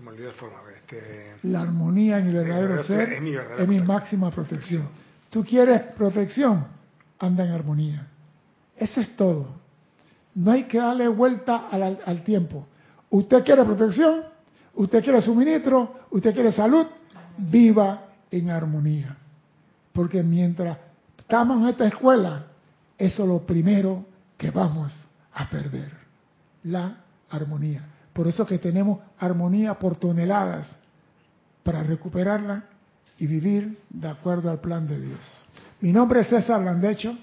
se me olvidó la forma. Este,
la armonía en el verdadero ser es mi, es mi máxima protección. Tú quieres protección, anda en armonía. Eso es todo. No hay que darle vuelta al, al tiempo. Usted quiere protección, usted quiere suministro, usted quiere salud, viva en armonía. Porque mientras estamos en esta escuela, eso es lo primero que vamos a perder, la armonía. Por eso que tenemos armonía por toneladas para recuperarla y vivir de acuerdo al plan de Dios. Mi nombre es César Landecho.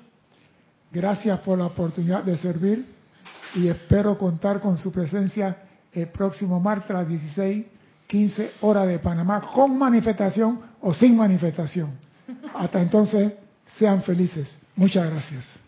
Gracias por la oportunidad de servir y espero contar con su presencia el próximo martes a las 16, 15 horas de Panamá, con manifestación o sin manifestación. Hasta entonces, sean felices. Muchas gracias.